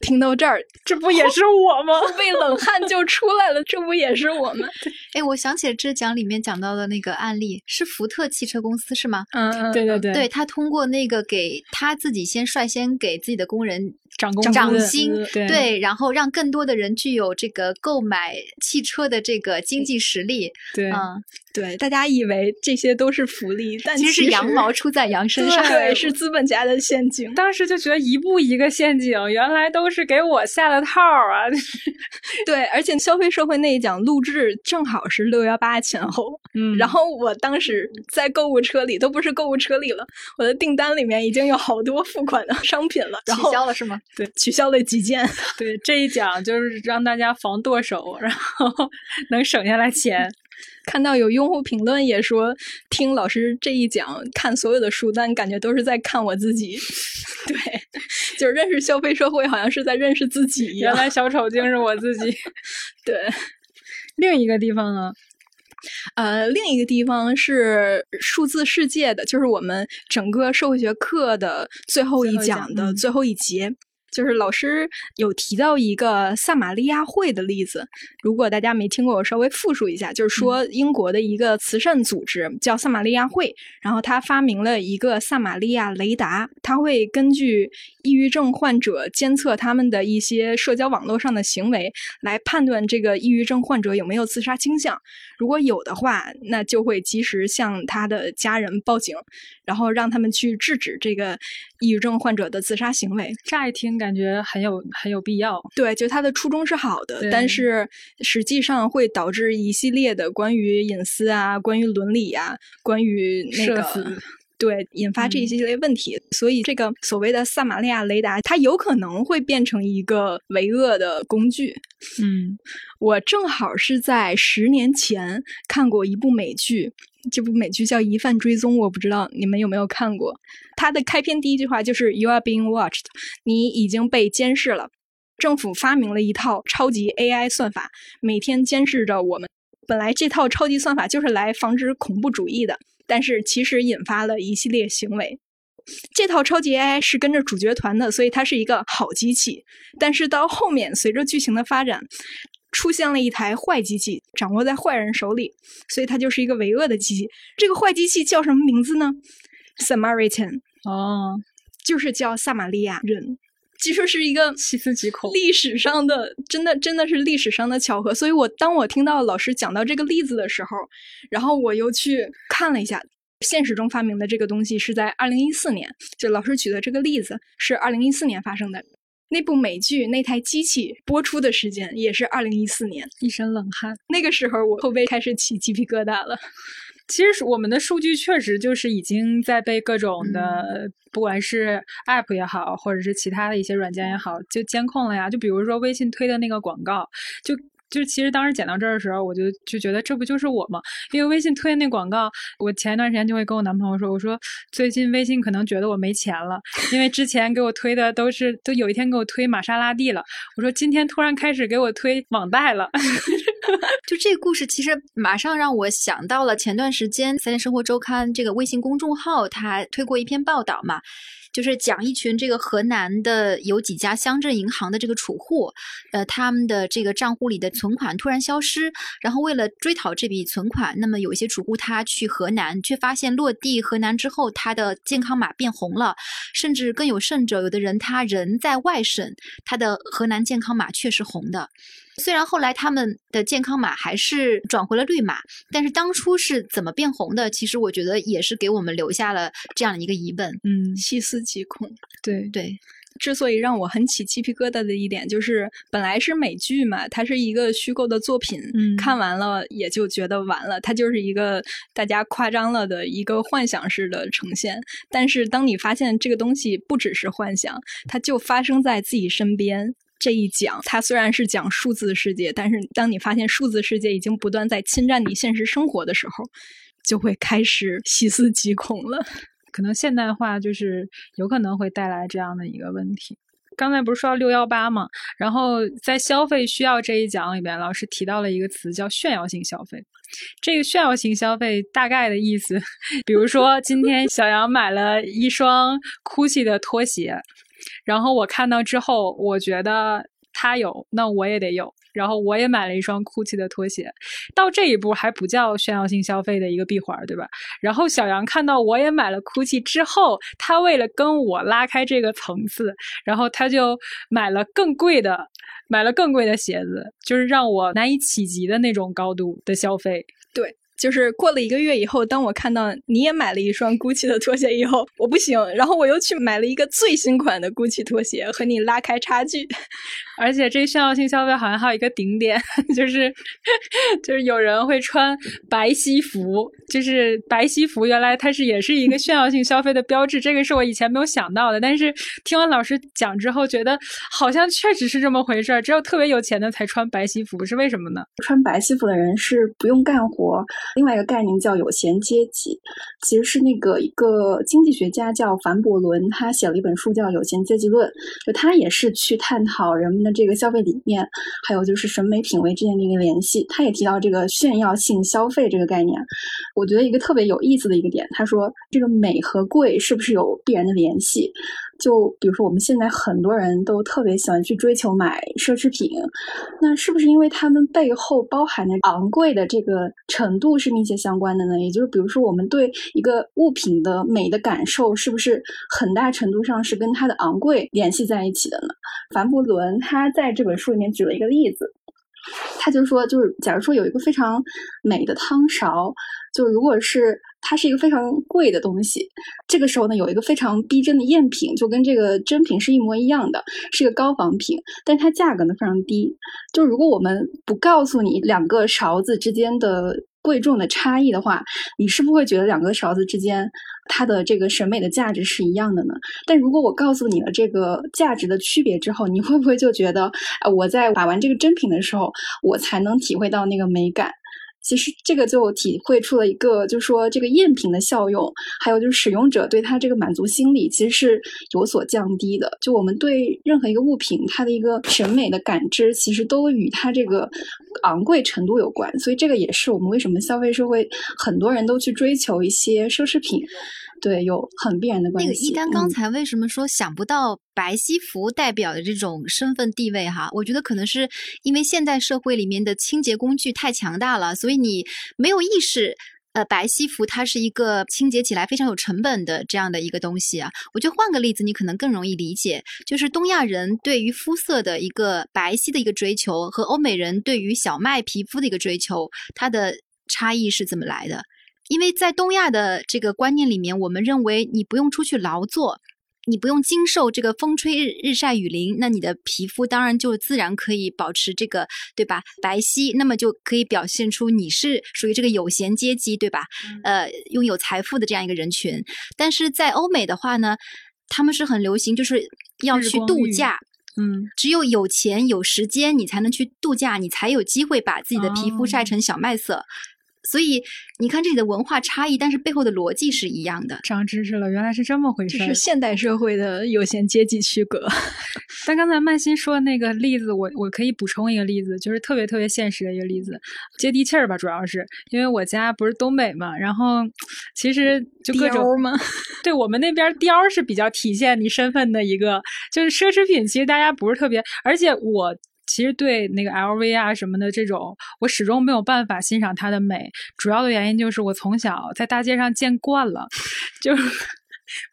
听到这儿，这不也是我吗？被冷汗就出来了，这不也是我们？哎，我想起了这讲里面讲到的那个案例，是福特汽车公司是吗？嗯嗯，对对对对他通过那个给他自己先率先给自己的工人涨工资涨薪，对对，然后让更多的人具有这个购买汽车的这个经济实力，对嗯，对，大家以为这些都是福利，但其实是羊毛出在羊身上。对，是资本家的陷阱。当时就觉得一步一个陷阱，原来都是给我下的套儿啊！对，而且消费社会那一讲录制正好是六幺八前后，嗯然后我当时在购物车里，都不是购物车里了，我的订单里面已经有好多付款的商品了，然取消了是吗？对取消了几件。对这一讲就是让大家防剁手，然后 能省下来钱。看到有用户评论也说，听老师这一讲，看所有的书单，感觉都是在看我自己。对，就是认识消费社会，好像是在认识自己一样。原来小丑竟是我自己。对，另一个地方呢？呃，另一个地方是数字世界的，就是我们整个社会学课的最后一讲讲的嗯最后一节。就是老师有提到一个撒玛利亚会的例子，如果大家没听过，我稍微复述一下，就是说英国的一个慈善组织叫撒玛利亚会，然后他发明了一个撒玛利亚雷达，他会根据抑郁症患者监测他们的一些社交网络上的行为，来判断这个抑郁症患者有没有自杀倾向。如果有的话，那就会及时向他的家人报警，然后让他们去制止这个抑郁症患者的自杀行为。乍一听感觉很有很有必要。对，就他的初衷是好的，但是实际上会导致一系列的关于隐私啊、关于伦理啊、关于那个。对，引发这一嗯系列问题，所以这个所谓的撒玛利亚雷达，它有可能会变成一个为恶的工具。嗯我正好是在十年前看过一部美剧，这部美剧叫《疑犯追踪》，我不知道你们有没有看过。它的开篇第一句话就是 “You are being watched”，你已经被监视了。政府发明了一套超级 AI 算法，每天监视着我们。本来这套超级算法就是来防止恐怖主义的，但是其实引发了一系列行为。这套超级 AI 是跟着主角团的，所以它是一个好机器。但是到后面，随着剧情的发展，出现了一台坏机器，掌握在坏人手里，所以它就是一个为恶的机器。这个坏机器叫什么名字呢？Samaritan，哦，就是叫撒玛利亚人。其实是一个细思极恐历史上的真的真的是历史上的巧合。所以我当我听到老师讲到这个例子的时候，然后我又去看了一下。现实中发明的这个东西是在二零一四年，就老师举的这个例子是二零一四年发生的。那部美剧那台机器播出的时间也是二零一四年，一身冷汗。那个时候我后背开始起鸡皮疙瘩了。其实我们的数据确实就是已经在被各种的，不管是 App 也好，或者是其他的一些软件也好，就监控了呀。就比如说微信推的那个广告，就。就其实当时剪到这儿的时候，我就就觉得这不就是我吗？因为微信推的那广告，我前一段时间就会跟我男朋友说，我说最近微信可能觉得我没钱了，因为之前给我推的都是都有一天给我推玛莎拉蒂了，我说今天突然开始给我推网贷了。就这个故事，其实马上让我想到了前段时间《三联生活周刊》这个微信公众号，它推过一篇报道嘛，就是讲一群这个河南的有几家乡镇银行的这个储户，呃，他们的这个账户里的存款突然消失，然后为了追讨这笔存款，那么有一些储户他去河南，却发现落地河南之后，他的健康码变红了，甚至更有甚者，有的人他人在外省，他的河南健康码却是红的。虽然后来他们的健康码还是转回了绿码，但是当初是怎么变红的？其实我觉得也是给我们留下了这样的一个疑问。嗯，细思极恐。对对，之所以让我很起鸡皮疙瘩的一点，就是本来是美剧嘛，它是一个虚构的作品，嗯看完了也就觉得完了，它就是一个大家夸张了的一个幻想式的呈现。但是当你发现这个东西不只是幻想，它就发生在自己身边。这一讲，它虽然是讲数字世界，但是当你发现数字世界已经不断在侵占你现实生活的时候，就会开始细思极恐了。可能现代化就是有可能会带来这样的一个问题。刚才不是说到六幺八嘛，然后在消费需要这一讲里边，老师提到了一个词叫炫耀性消费。这个炫耀性消费大概的意思，比如说今天小杨买了一双 GUCCI 的拖鞋，然后我看到之后，我觉得他有，那我也得有。然后我也买了一双 GUCCI 的拖鞋，到这一步还不叫炫耀性消费的一个闭环，对吧？然后小杨看到我也买了 GUCCI 之后，他为了跟我拉开这个层次，然后他就买了更贵的，买了更贵的鞋子，就是让我难以企及的那种高度的消费。对，就是过了一个月以后，当我看到你也买了一双 GUCCI 的拖鞋以后，我不行，然后我又去买了一个最新款的 GUCCI 拖鞋，和你拉开差距。而且这炫耀性消费好像还有一个顶点，就是 就是有人会穿白西服，就是白西服原来它是也是一个炫耀性消费的标志，这个是我以前没有想到的。但是听完老师讲之后，觉得好像确实是这么回事儿，只有特别有钱的才穿白西服，是为什么呢？穿白西服的人是不用干活。另外一个概念叫有闲阶级，其实是那个一个经济学家叫凡伯伦，他写了一本书叫《有闲阶级论》，就他也是去探讨人们的这个消费理念，还有就是审美品味之间的一个联系。他也提到这个炫耀性消费这个概念，我觉得一个特别有意思的一个点，他说这个美和贵是不是有必然的联系？就比如说我们现在很多人都特别喜欢去追求买奢侈品，那是不是因为他们背后包含的昂贵的这个程度是密切相关的呢？也就是比如说我们对一个物品的美的感受，是不是很大程度上是跟它的昂贵联系在一起的呢？凡伯伦他在这本书里面举了一个例子。他就说，就是假如说有一个非常美的汤勺，就如果是它是一个非常贵的东西，这个时候呢，有一个非常逼真的赝品，就跟这个真品是一模一样的，是一个高仿品，但它价格呢非常低。就如果我们不告诉你两个勺子之间的贵重的差异的话，你是不会觉得两个勺子之间？它的这个审美的价值是一样的呢，但如果我告诉你了这个价值的区别之后，你会不会就觉得，啊，我在把玩这个真品的时候，我才能体会到那个美感？其实这个就体会出了一个，就是说这个赝品的效用，还有就是使用者对它这个满足心理其实是有所降低的。就我们对任何一个物品，它的一个审美的感知，其实都与它这个昂贵程度有关。所以这个也是我们为什么消费社会很多人都去追求一些奢侈品。对，有很必然的关系。那个一丹刚才为什么说想不到白西服代表的这种身份地位？哈，我觉得可能是因为现代社会里面的清洁工具太强大了，所以你没有意识，呃，白西服它是一个清洁起来非常有成本的这样的一个东西啊。我觉得换个例子，你可能更容易理解，就是东亚人对于肤色的一个白皙的一个追求，和欧美人对于小麦皮肤的一个追求，它的差异是怎么来的？因为在东亚的这个观念里面，我们认为你不用出去劳作，你不用经受这个风吹日日晒雨淋，那你的皮肤当然就自然可以保持这个，对吧？白皙，那么就可以表现出你是属于这个有闲阶级，对吧？呃，拥有财富的这样一个人群。但是在欧美的话呢，他们是很流行，就是要去度假，嗯，只有有钱有时间，你才能去度假，你才有机会把自己的皮肤晒成小麦色。所以你看这里的文化差异，但是背后的逻辑是一样的。长知识了，原来是这么回事。这是现代社会的有闲阶级区隔。但刚才曼欣说那个例子，我我可以补充一个例子，就是特别特别现实的一个例子，接地气儿吧。主要是因为我家不是东北嘛，然后其实就各种吗？对我们那边貂是比较体现你身份的一个，就是奢侈品。其实大家不是特别，而且我。其实对那个 LV 啊什么的这种，我始终没有办法欣赏它的美。主要的原因就是我从小在大街上见惯了，就。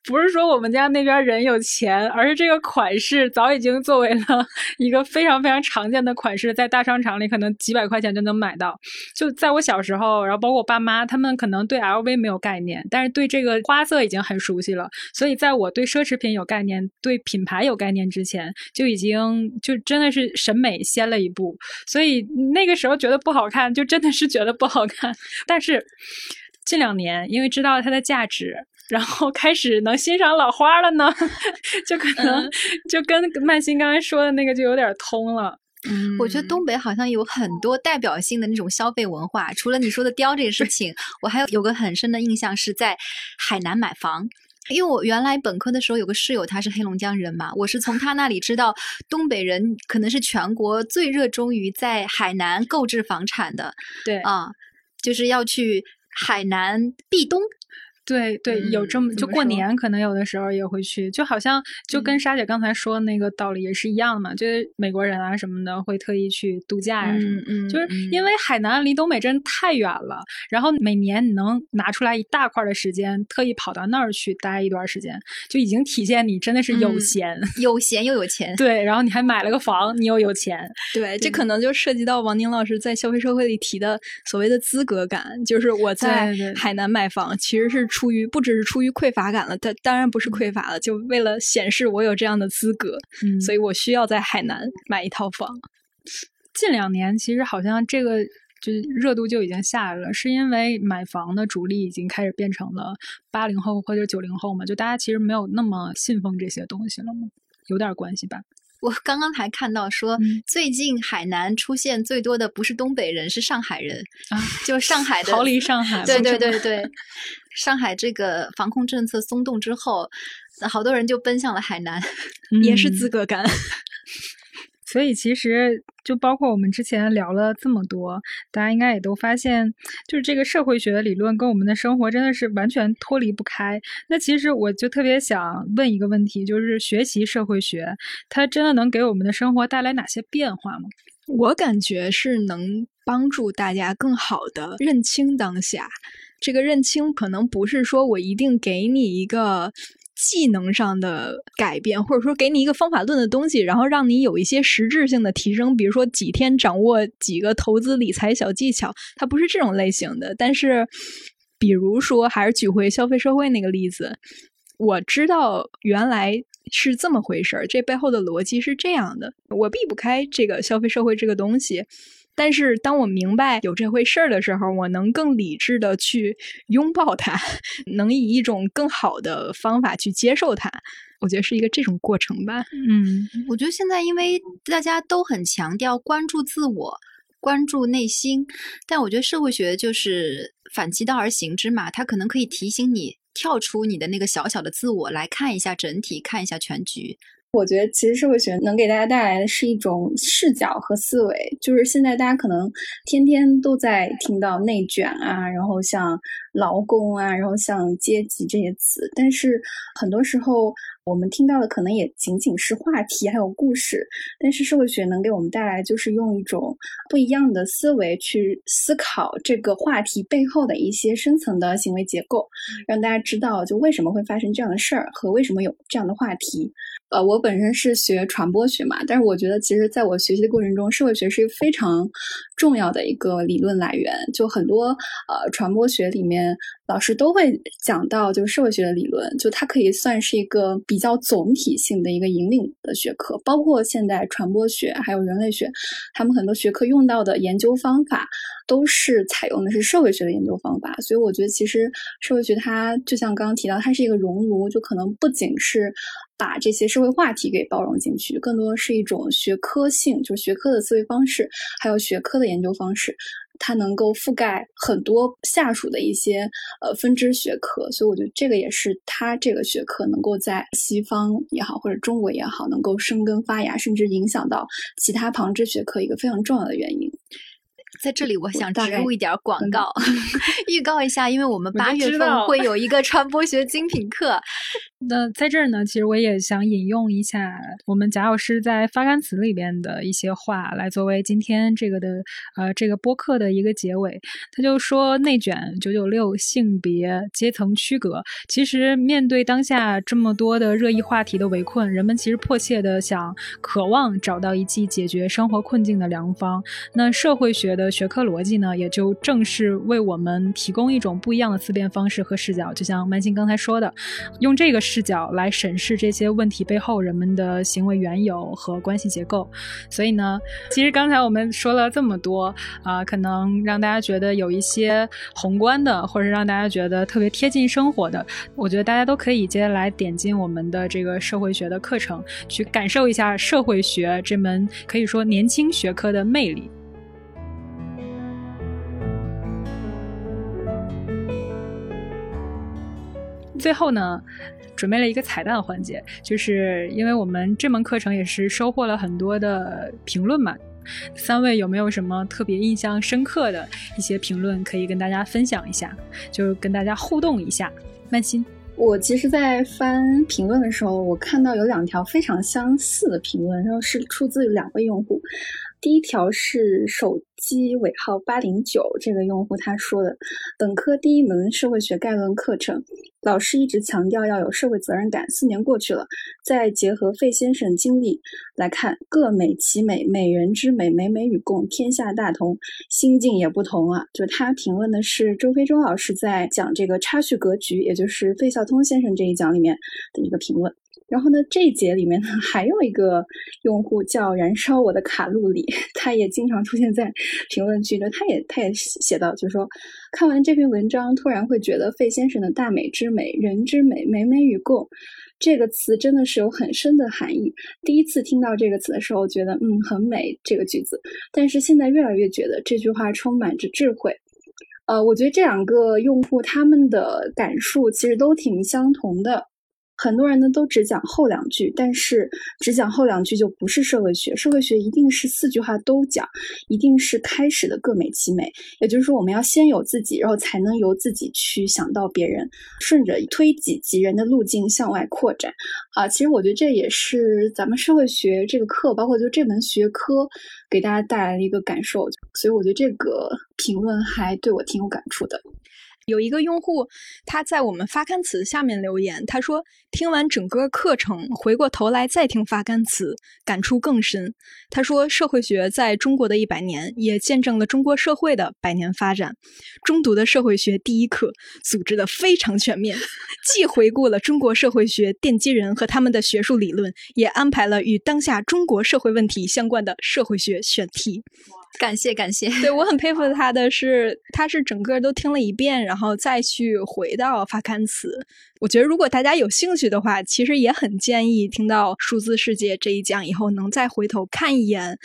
不是说我们家那边人有钱，而是这个款式早已经作为了 一个非常非常常见的款式，在大商场里可能几百块钱就能买到。就在我小时候，然后包括我爸妈，他们可能对 LV 没有概念，但是对这个花色已经很熟悉了。所以在我对奢侈品有概念、对品牌有概念之前，就已经就真的是审美先了一步。所以那个时候觉得不好看，就真的是觉得不好看。但是近两年，因为知道它的价值。然后开始能欣赏老花了呢，就可能就跟曼心刚才说的那个就有点通了。嗯，我觉得东北好像有很多代表性的那种消费文化。除了你说的貂这个事情，我还有有个很深的印象是在海南买房，因为我原来本科的时候有个室友他是黑龙江人嘛，我是从他那里知道东北人可能是全国最热衷于在海南购置房产的。对啊，就是要去海南避冬。对对，有这么就过年可能有的时候也会去，就好像就跟沙姐刚才说的那个道理也是一样嘛，就是美国人啊什么的会特意去度假呀什么，就是因为海南离东北真太远了，然后每年你能拿出来一大块的时间，特意跑到那儿去待一段时间，就已经体现你真的是有闲，有闲又有钱。对，然后你还买了个房，你又有钱。对，这可能就涉及到王宁老师在消费社会里提的所谓的资格感，就是我在海南买房其实是。出于不只是出于匮乏感了，但当然不是匮乏了，就为了显示我有这样的资格，嗯，所以我需要在海南买一套房。近两年其实好像这个就热度就已经下来了，是因为买房的主力已经开始变成了八零后或者九零后嘛，就大家其实没有那么信奉这些东西了吗？有点关系吧。我刚刚还看到说，最近海南出现最多的不是东北人，是上海人啊，就上海的 逃离上海。对对对对，上海这个防控政策松动之后，好多人就奔向了海南，也是资格感。所以其实就包括我们之前聊了这么多，大家应该也都发现，就是这个社会学的理论跟我们的生活真的是完全脱离不开。那其实我就特别想问一个问题，就是学习社会学，它真的能给我们的生活带来哪些变化吗？我感觉是能帮助大家更好的认清当下。这个认清可能不是说我一定给你一个。技能上的改变，或者说给你一个方法论的东西，然后让你有一些实质性的提升，比如说几天掌握几个投资理财小技巧，它不是这种类型的。但是，比如说，还是举回消费社会那个例子，我知道原来是这么回事儿，这背后的逻辑是这样的，我避不开这个消费社会这个东西。但是，当我明白有这回事儿的时候，我能更理智的去拥抱它，能以一种更好的方法去接受它。我觉得是一个这种过程吧。嗯，我觉得现在因为大家都很强调关注自我、关注内心，但我觉得社会学就是反其道而行之嘛，它可能可以提醒你跳出你的那个小小的自我，来看一下整体，看一下全局。我觉得其实社会学能给大家带来的是一种视角和思维，就是现在大家可能天天都在听到内卷啊，然后像劳工啊，然后像阶级这些词，但是很多时候。我们听到的可能也仅仅是话题，还有故事，但是社会学能给我们带来，就是用一种不一样的思维去思考这个话题背后的一些深层的行为结构，让大家知道就为什么会发生这样的事儿和为什么有这样的话题。呃，我本身是学传播学嘛，但是我觉得其实在我学习的过程中，社会学是一个非常重要的一个理论来源。就很多呃传播学里面老师都会讲到，就是社会学的理论，就它可以算是一个。比较总体性的一个引领的学科，包括现代传播学还有人类学，他们很多学科用到的研究方法都是采用的是社会学的研究方法。所以我觉得，其实社会学它就像刚刚提到，它是一个熔炉，就可能不仅是把这些社会话题给包容进去，更多是一种学科性，就是学科的思维方式，还有学科的研究方式。它能够覆盖很多下属的一些呃分支学科，所以我觉得这个也是它这个学科能够在西方也好，或者中国也好，能够生根发芽，甚至影响到其他旁支学科一个非常重要的原因。在这里，我想植入一点广告，预告一下，因为我们八月份会有一个传播学精品课。那在这儿呢，其实我也想引用一下我们贾老师在发刊词里边的一些话，来作为今天这个的呃这个播客的一个结尾。他就说：“内卷九九六，性别阶层区隔。其实面对当下这么多的热议话题的围困，人们其实迫切的想、渴望找到一剂解决生活困境的良方。那社会学的学科逻辑呢，也就正是为我们提供一种不一样的思辨方式和视角。就像曼心刚才说的，用这个。”视角来审视这些问题背后人们的行为缘由和关系结构，所以呢，其实刚才我们说了这么多啊，可能让大家觉得有一些宏观的，或者让大家觉得特别贴近生活的，我觉得大家都可以接下来点进我们的这个社会学的课程，去感受一下社会学这门可以说年轻学科的魅力。最后呢。准备了一个彩蛋环节，就是因为我们这门课程也是收获了很多的评论嘛。三位有没有什么特别印象深刻的一些评论可以跟大家分享一下？就跟大家互动一下。曼心，我其实，在翻评论的时候，我看到有两条非常相似的评论，然后是出自两位用户。第一条是手机尾号八零九这个用户他说的，本科第一门社会学概论课程，老师一直强调要有社会责任感。四年过去了，再结合费先生经历来看，各美其美，美人之美，美美与共，天下大同，心境也不同啊。就他评论的是周飞舟老师在讲这个差序格局，也就是费孝通先生这一讲里面的一个评论。然后呢，这一节里面呢，还有一个用户叫“燃烧我的卡路里”，他也经常出现在评论区的。他也他也写到，就是说，看完这篇文章，突然会觉得费先生的大美之美、人之美、美美与共这个词真的是有很深的含义。第一次听到这个词的时候，觉得嗯很美这个句子，但是现在越来越觉得这句话充满着智慧。呃，我觉得这两个用户他们的感受其实都挺相同的。很多人呢都只讲后两句，但是只讲后两句就不是社会学。社会学一定是四句话都讲，一定是开始的各美其美。也就是说，我们要先有自己，然后才能由自己去想到别人，顺着推己及人的路径向外扩展。啊，其实我觉得这也是咱们社会学这个课，包括就这门学科给大家带来的一个感受。所以我觉得这个评论还对我挺有感触的。有一个用户，他在我们发刊词下面留言，他说：“听完整个课程，回过头来再听发刊词，感触更深。”他说：“社会学在中国的一百年，也见证了中国社会的百年发展。中读的社会学第一课组织的非常全面，既回顾了中国社会学奠基人和他们的学术理论，也安排了与当下中国社会问题相关的社会学选题。”感谢感谢，对我很佩服他的是，他是整个都听了一遍，然后再去回到发刊词。我觉得如果大家有兴趣的话，其实也很建议听到数字世界这一讲以后，能再回头看一眼，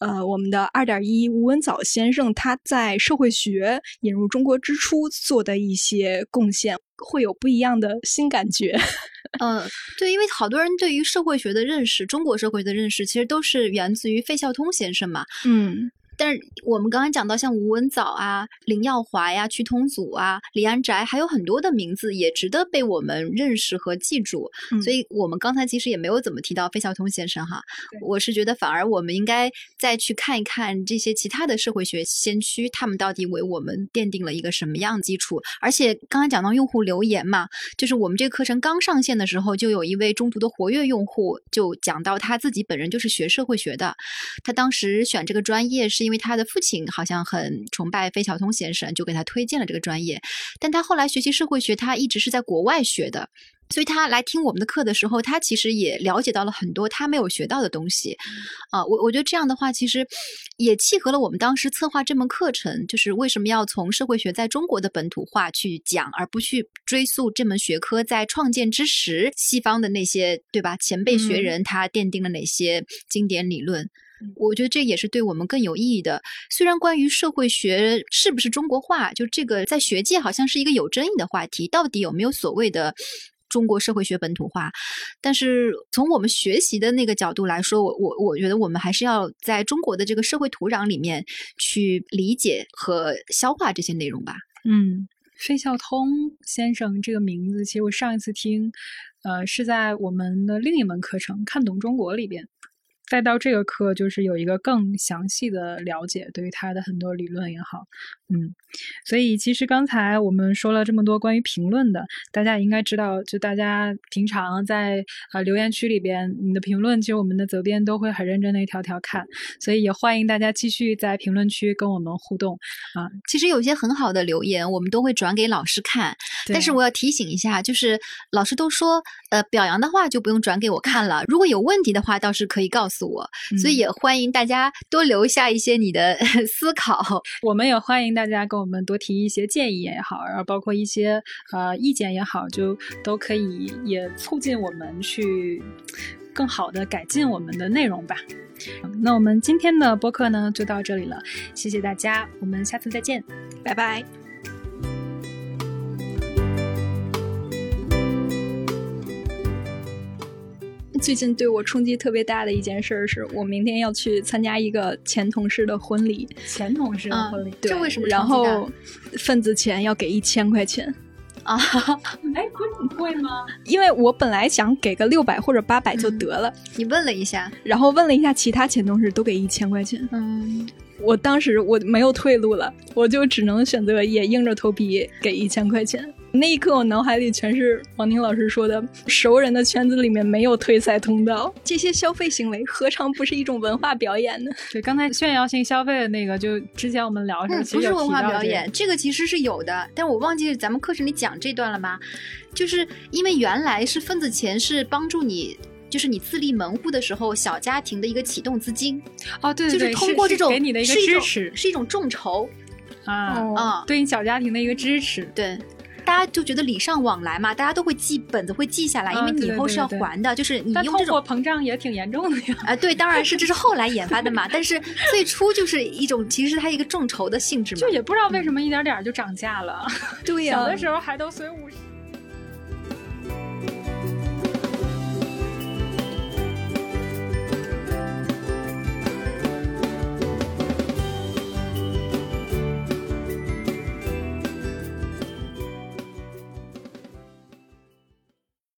呃，我们的二点一吴文藻先生他在社会学引入中国之初做的一些贡献，会有不一样的新感觉。嗯，对，因为好多人对于社会学的认识，中国社会的认识，其实都是源自于费孝通先生嘛。嗯。但是我们刚刚讲到像吴文藻啊、林耀华呀、屈同祖啊、李安宅，还有很多的名字也值得被我们认识和记住。所以我们刚才其实也没有怎么提到费孝通先生哈。我是觉得反而我们应该再去看一看这些其他的社会学先驱，他们到底为我们奠定了一个什么样基础。而且刚才讲到用户留言嘛，就是我们这个课程刚上线的时候，就有一位中途的活跃用户就讲到他自己本人就是学社会学的，他当时选这个专业是。因为他的父亲好像很崇拜费孝通先生，就给他推荐了这个专业。但他后来学习社会学，他一直是在国外学的，所以他来听我们的课的时候，他其实也了解到了很多他没有学到的东西。啊，我我觉得这样的话，其实也契合了我们当时策划这门课程，就是为什么要从社会学在中国的本土化去讲，而不去追溯这门学科在创建之时西方的那些对吧前辈学人他奠定了哪些经典理论。我觉得这也是对我们更有意义的。虽然关于社会学是不是中国化，就这个在学界好像是一个有争议的话题，到底有没有所谓的中国社会学本土化？但是从我们学习的那个角度来说，我我我觉得我们还是要在中国的这个社会土壤里面去理解和消化这些内容吧。嗯，费孝通先生这个名字，其实我上一次听，呃，是在我们的另一门课程《看懂中国》里边。再到这个课，就是有一个更详细的了解，对于他的很多理论也好，嗯，所以其实刚才我们说了这么多关于评论的，大家应该知道，就大家平常在啊留言区里边，你的评论，其实我们的责编都会很认真的一条条看，所以也欢迎大家继续在评论区跟我们互动啊。其实有些很好的留言，我们都会转给老师看，但是我要提醒一下，就是老师都说，呃，表扬的话就不用转给我看了，如果有问题的话，倒是可以告诉。我，所以也欢迎大家多留下一些你的 思考。我们也欢迎大家跟我们多提一些建议也好，然后包括一些呃意见也好，就都可以也促进我们去更好的改进我们的内容吧。那我们今天的播客呢就到这里了，谢谢大家，我们下次再见，拜拜。最近对我冲击特别大的一件事是，我明天要去参加一个前同事的婚礼。前同事的婚礼，这为什么？然后份子钱要给一千块钱啊？哎，贵吗？因为我本来想给个六百或者八百就得了。你问了一下，然后问了一下其他前同事，都给一千块钱。嗯，我当时我没有退路了，我就只能选择也硬着头皮给一千块钱。那一刻，我脑海里全是王宁老师说的：“熟人的圈子里面没有退赛通道，这些消费行为何尝不是一种文化表演呢？”对，刚才炫耀性消费的那个，就之前我们聊的时候，不是文化表演，这个其实是有的，但我忘记咱们课程里讲这段了吗？就是因为原来是份子钱是帮助你，就是你自立门户的时候，小家庭的一个启动资金。哦，对对对，就是通过这种给你的一个支持，是一种众筹啊啊，对你小家庭的一个支持，对。大家就觉得礼尚往来嘛，大家都会记本子，会记下来，因为你以后是要还的。就是你用这种膨胀也挺严重的呀。啊，对，当然是这是后来研发的嘛。但是最初就是一种，其实它一个众筹的性质嘛。就也不知道为什么一点点就涨价了。对呀，小的时候还都随五十。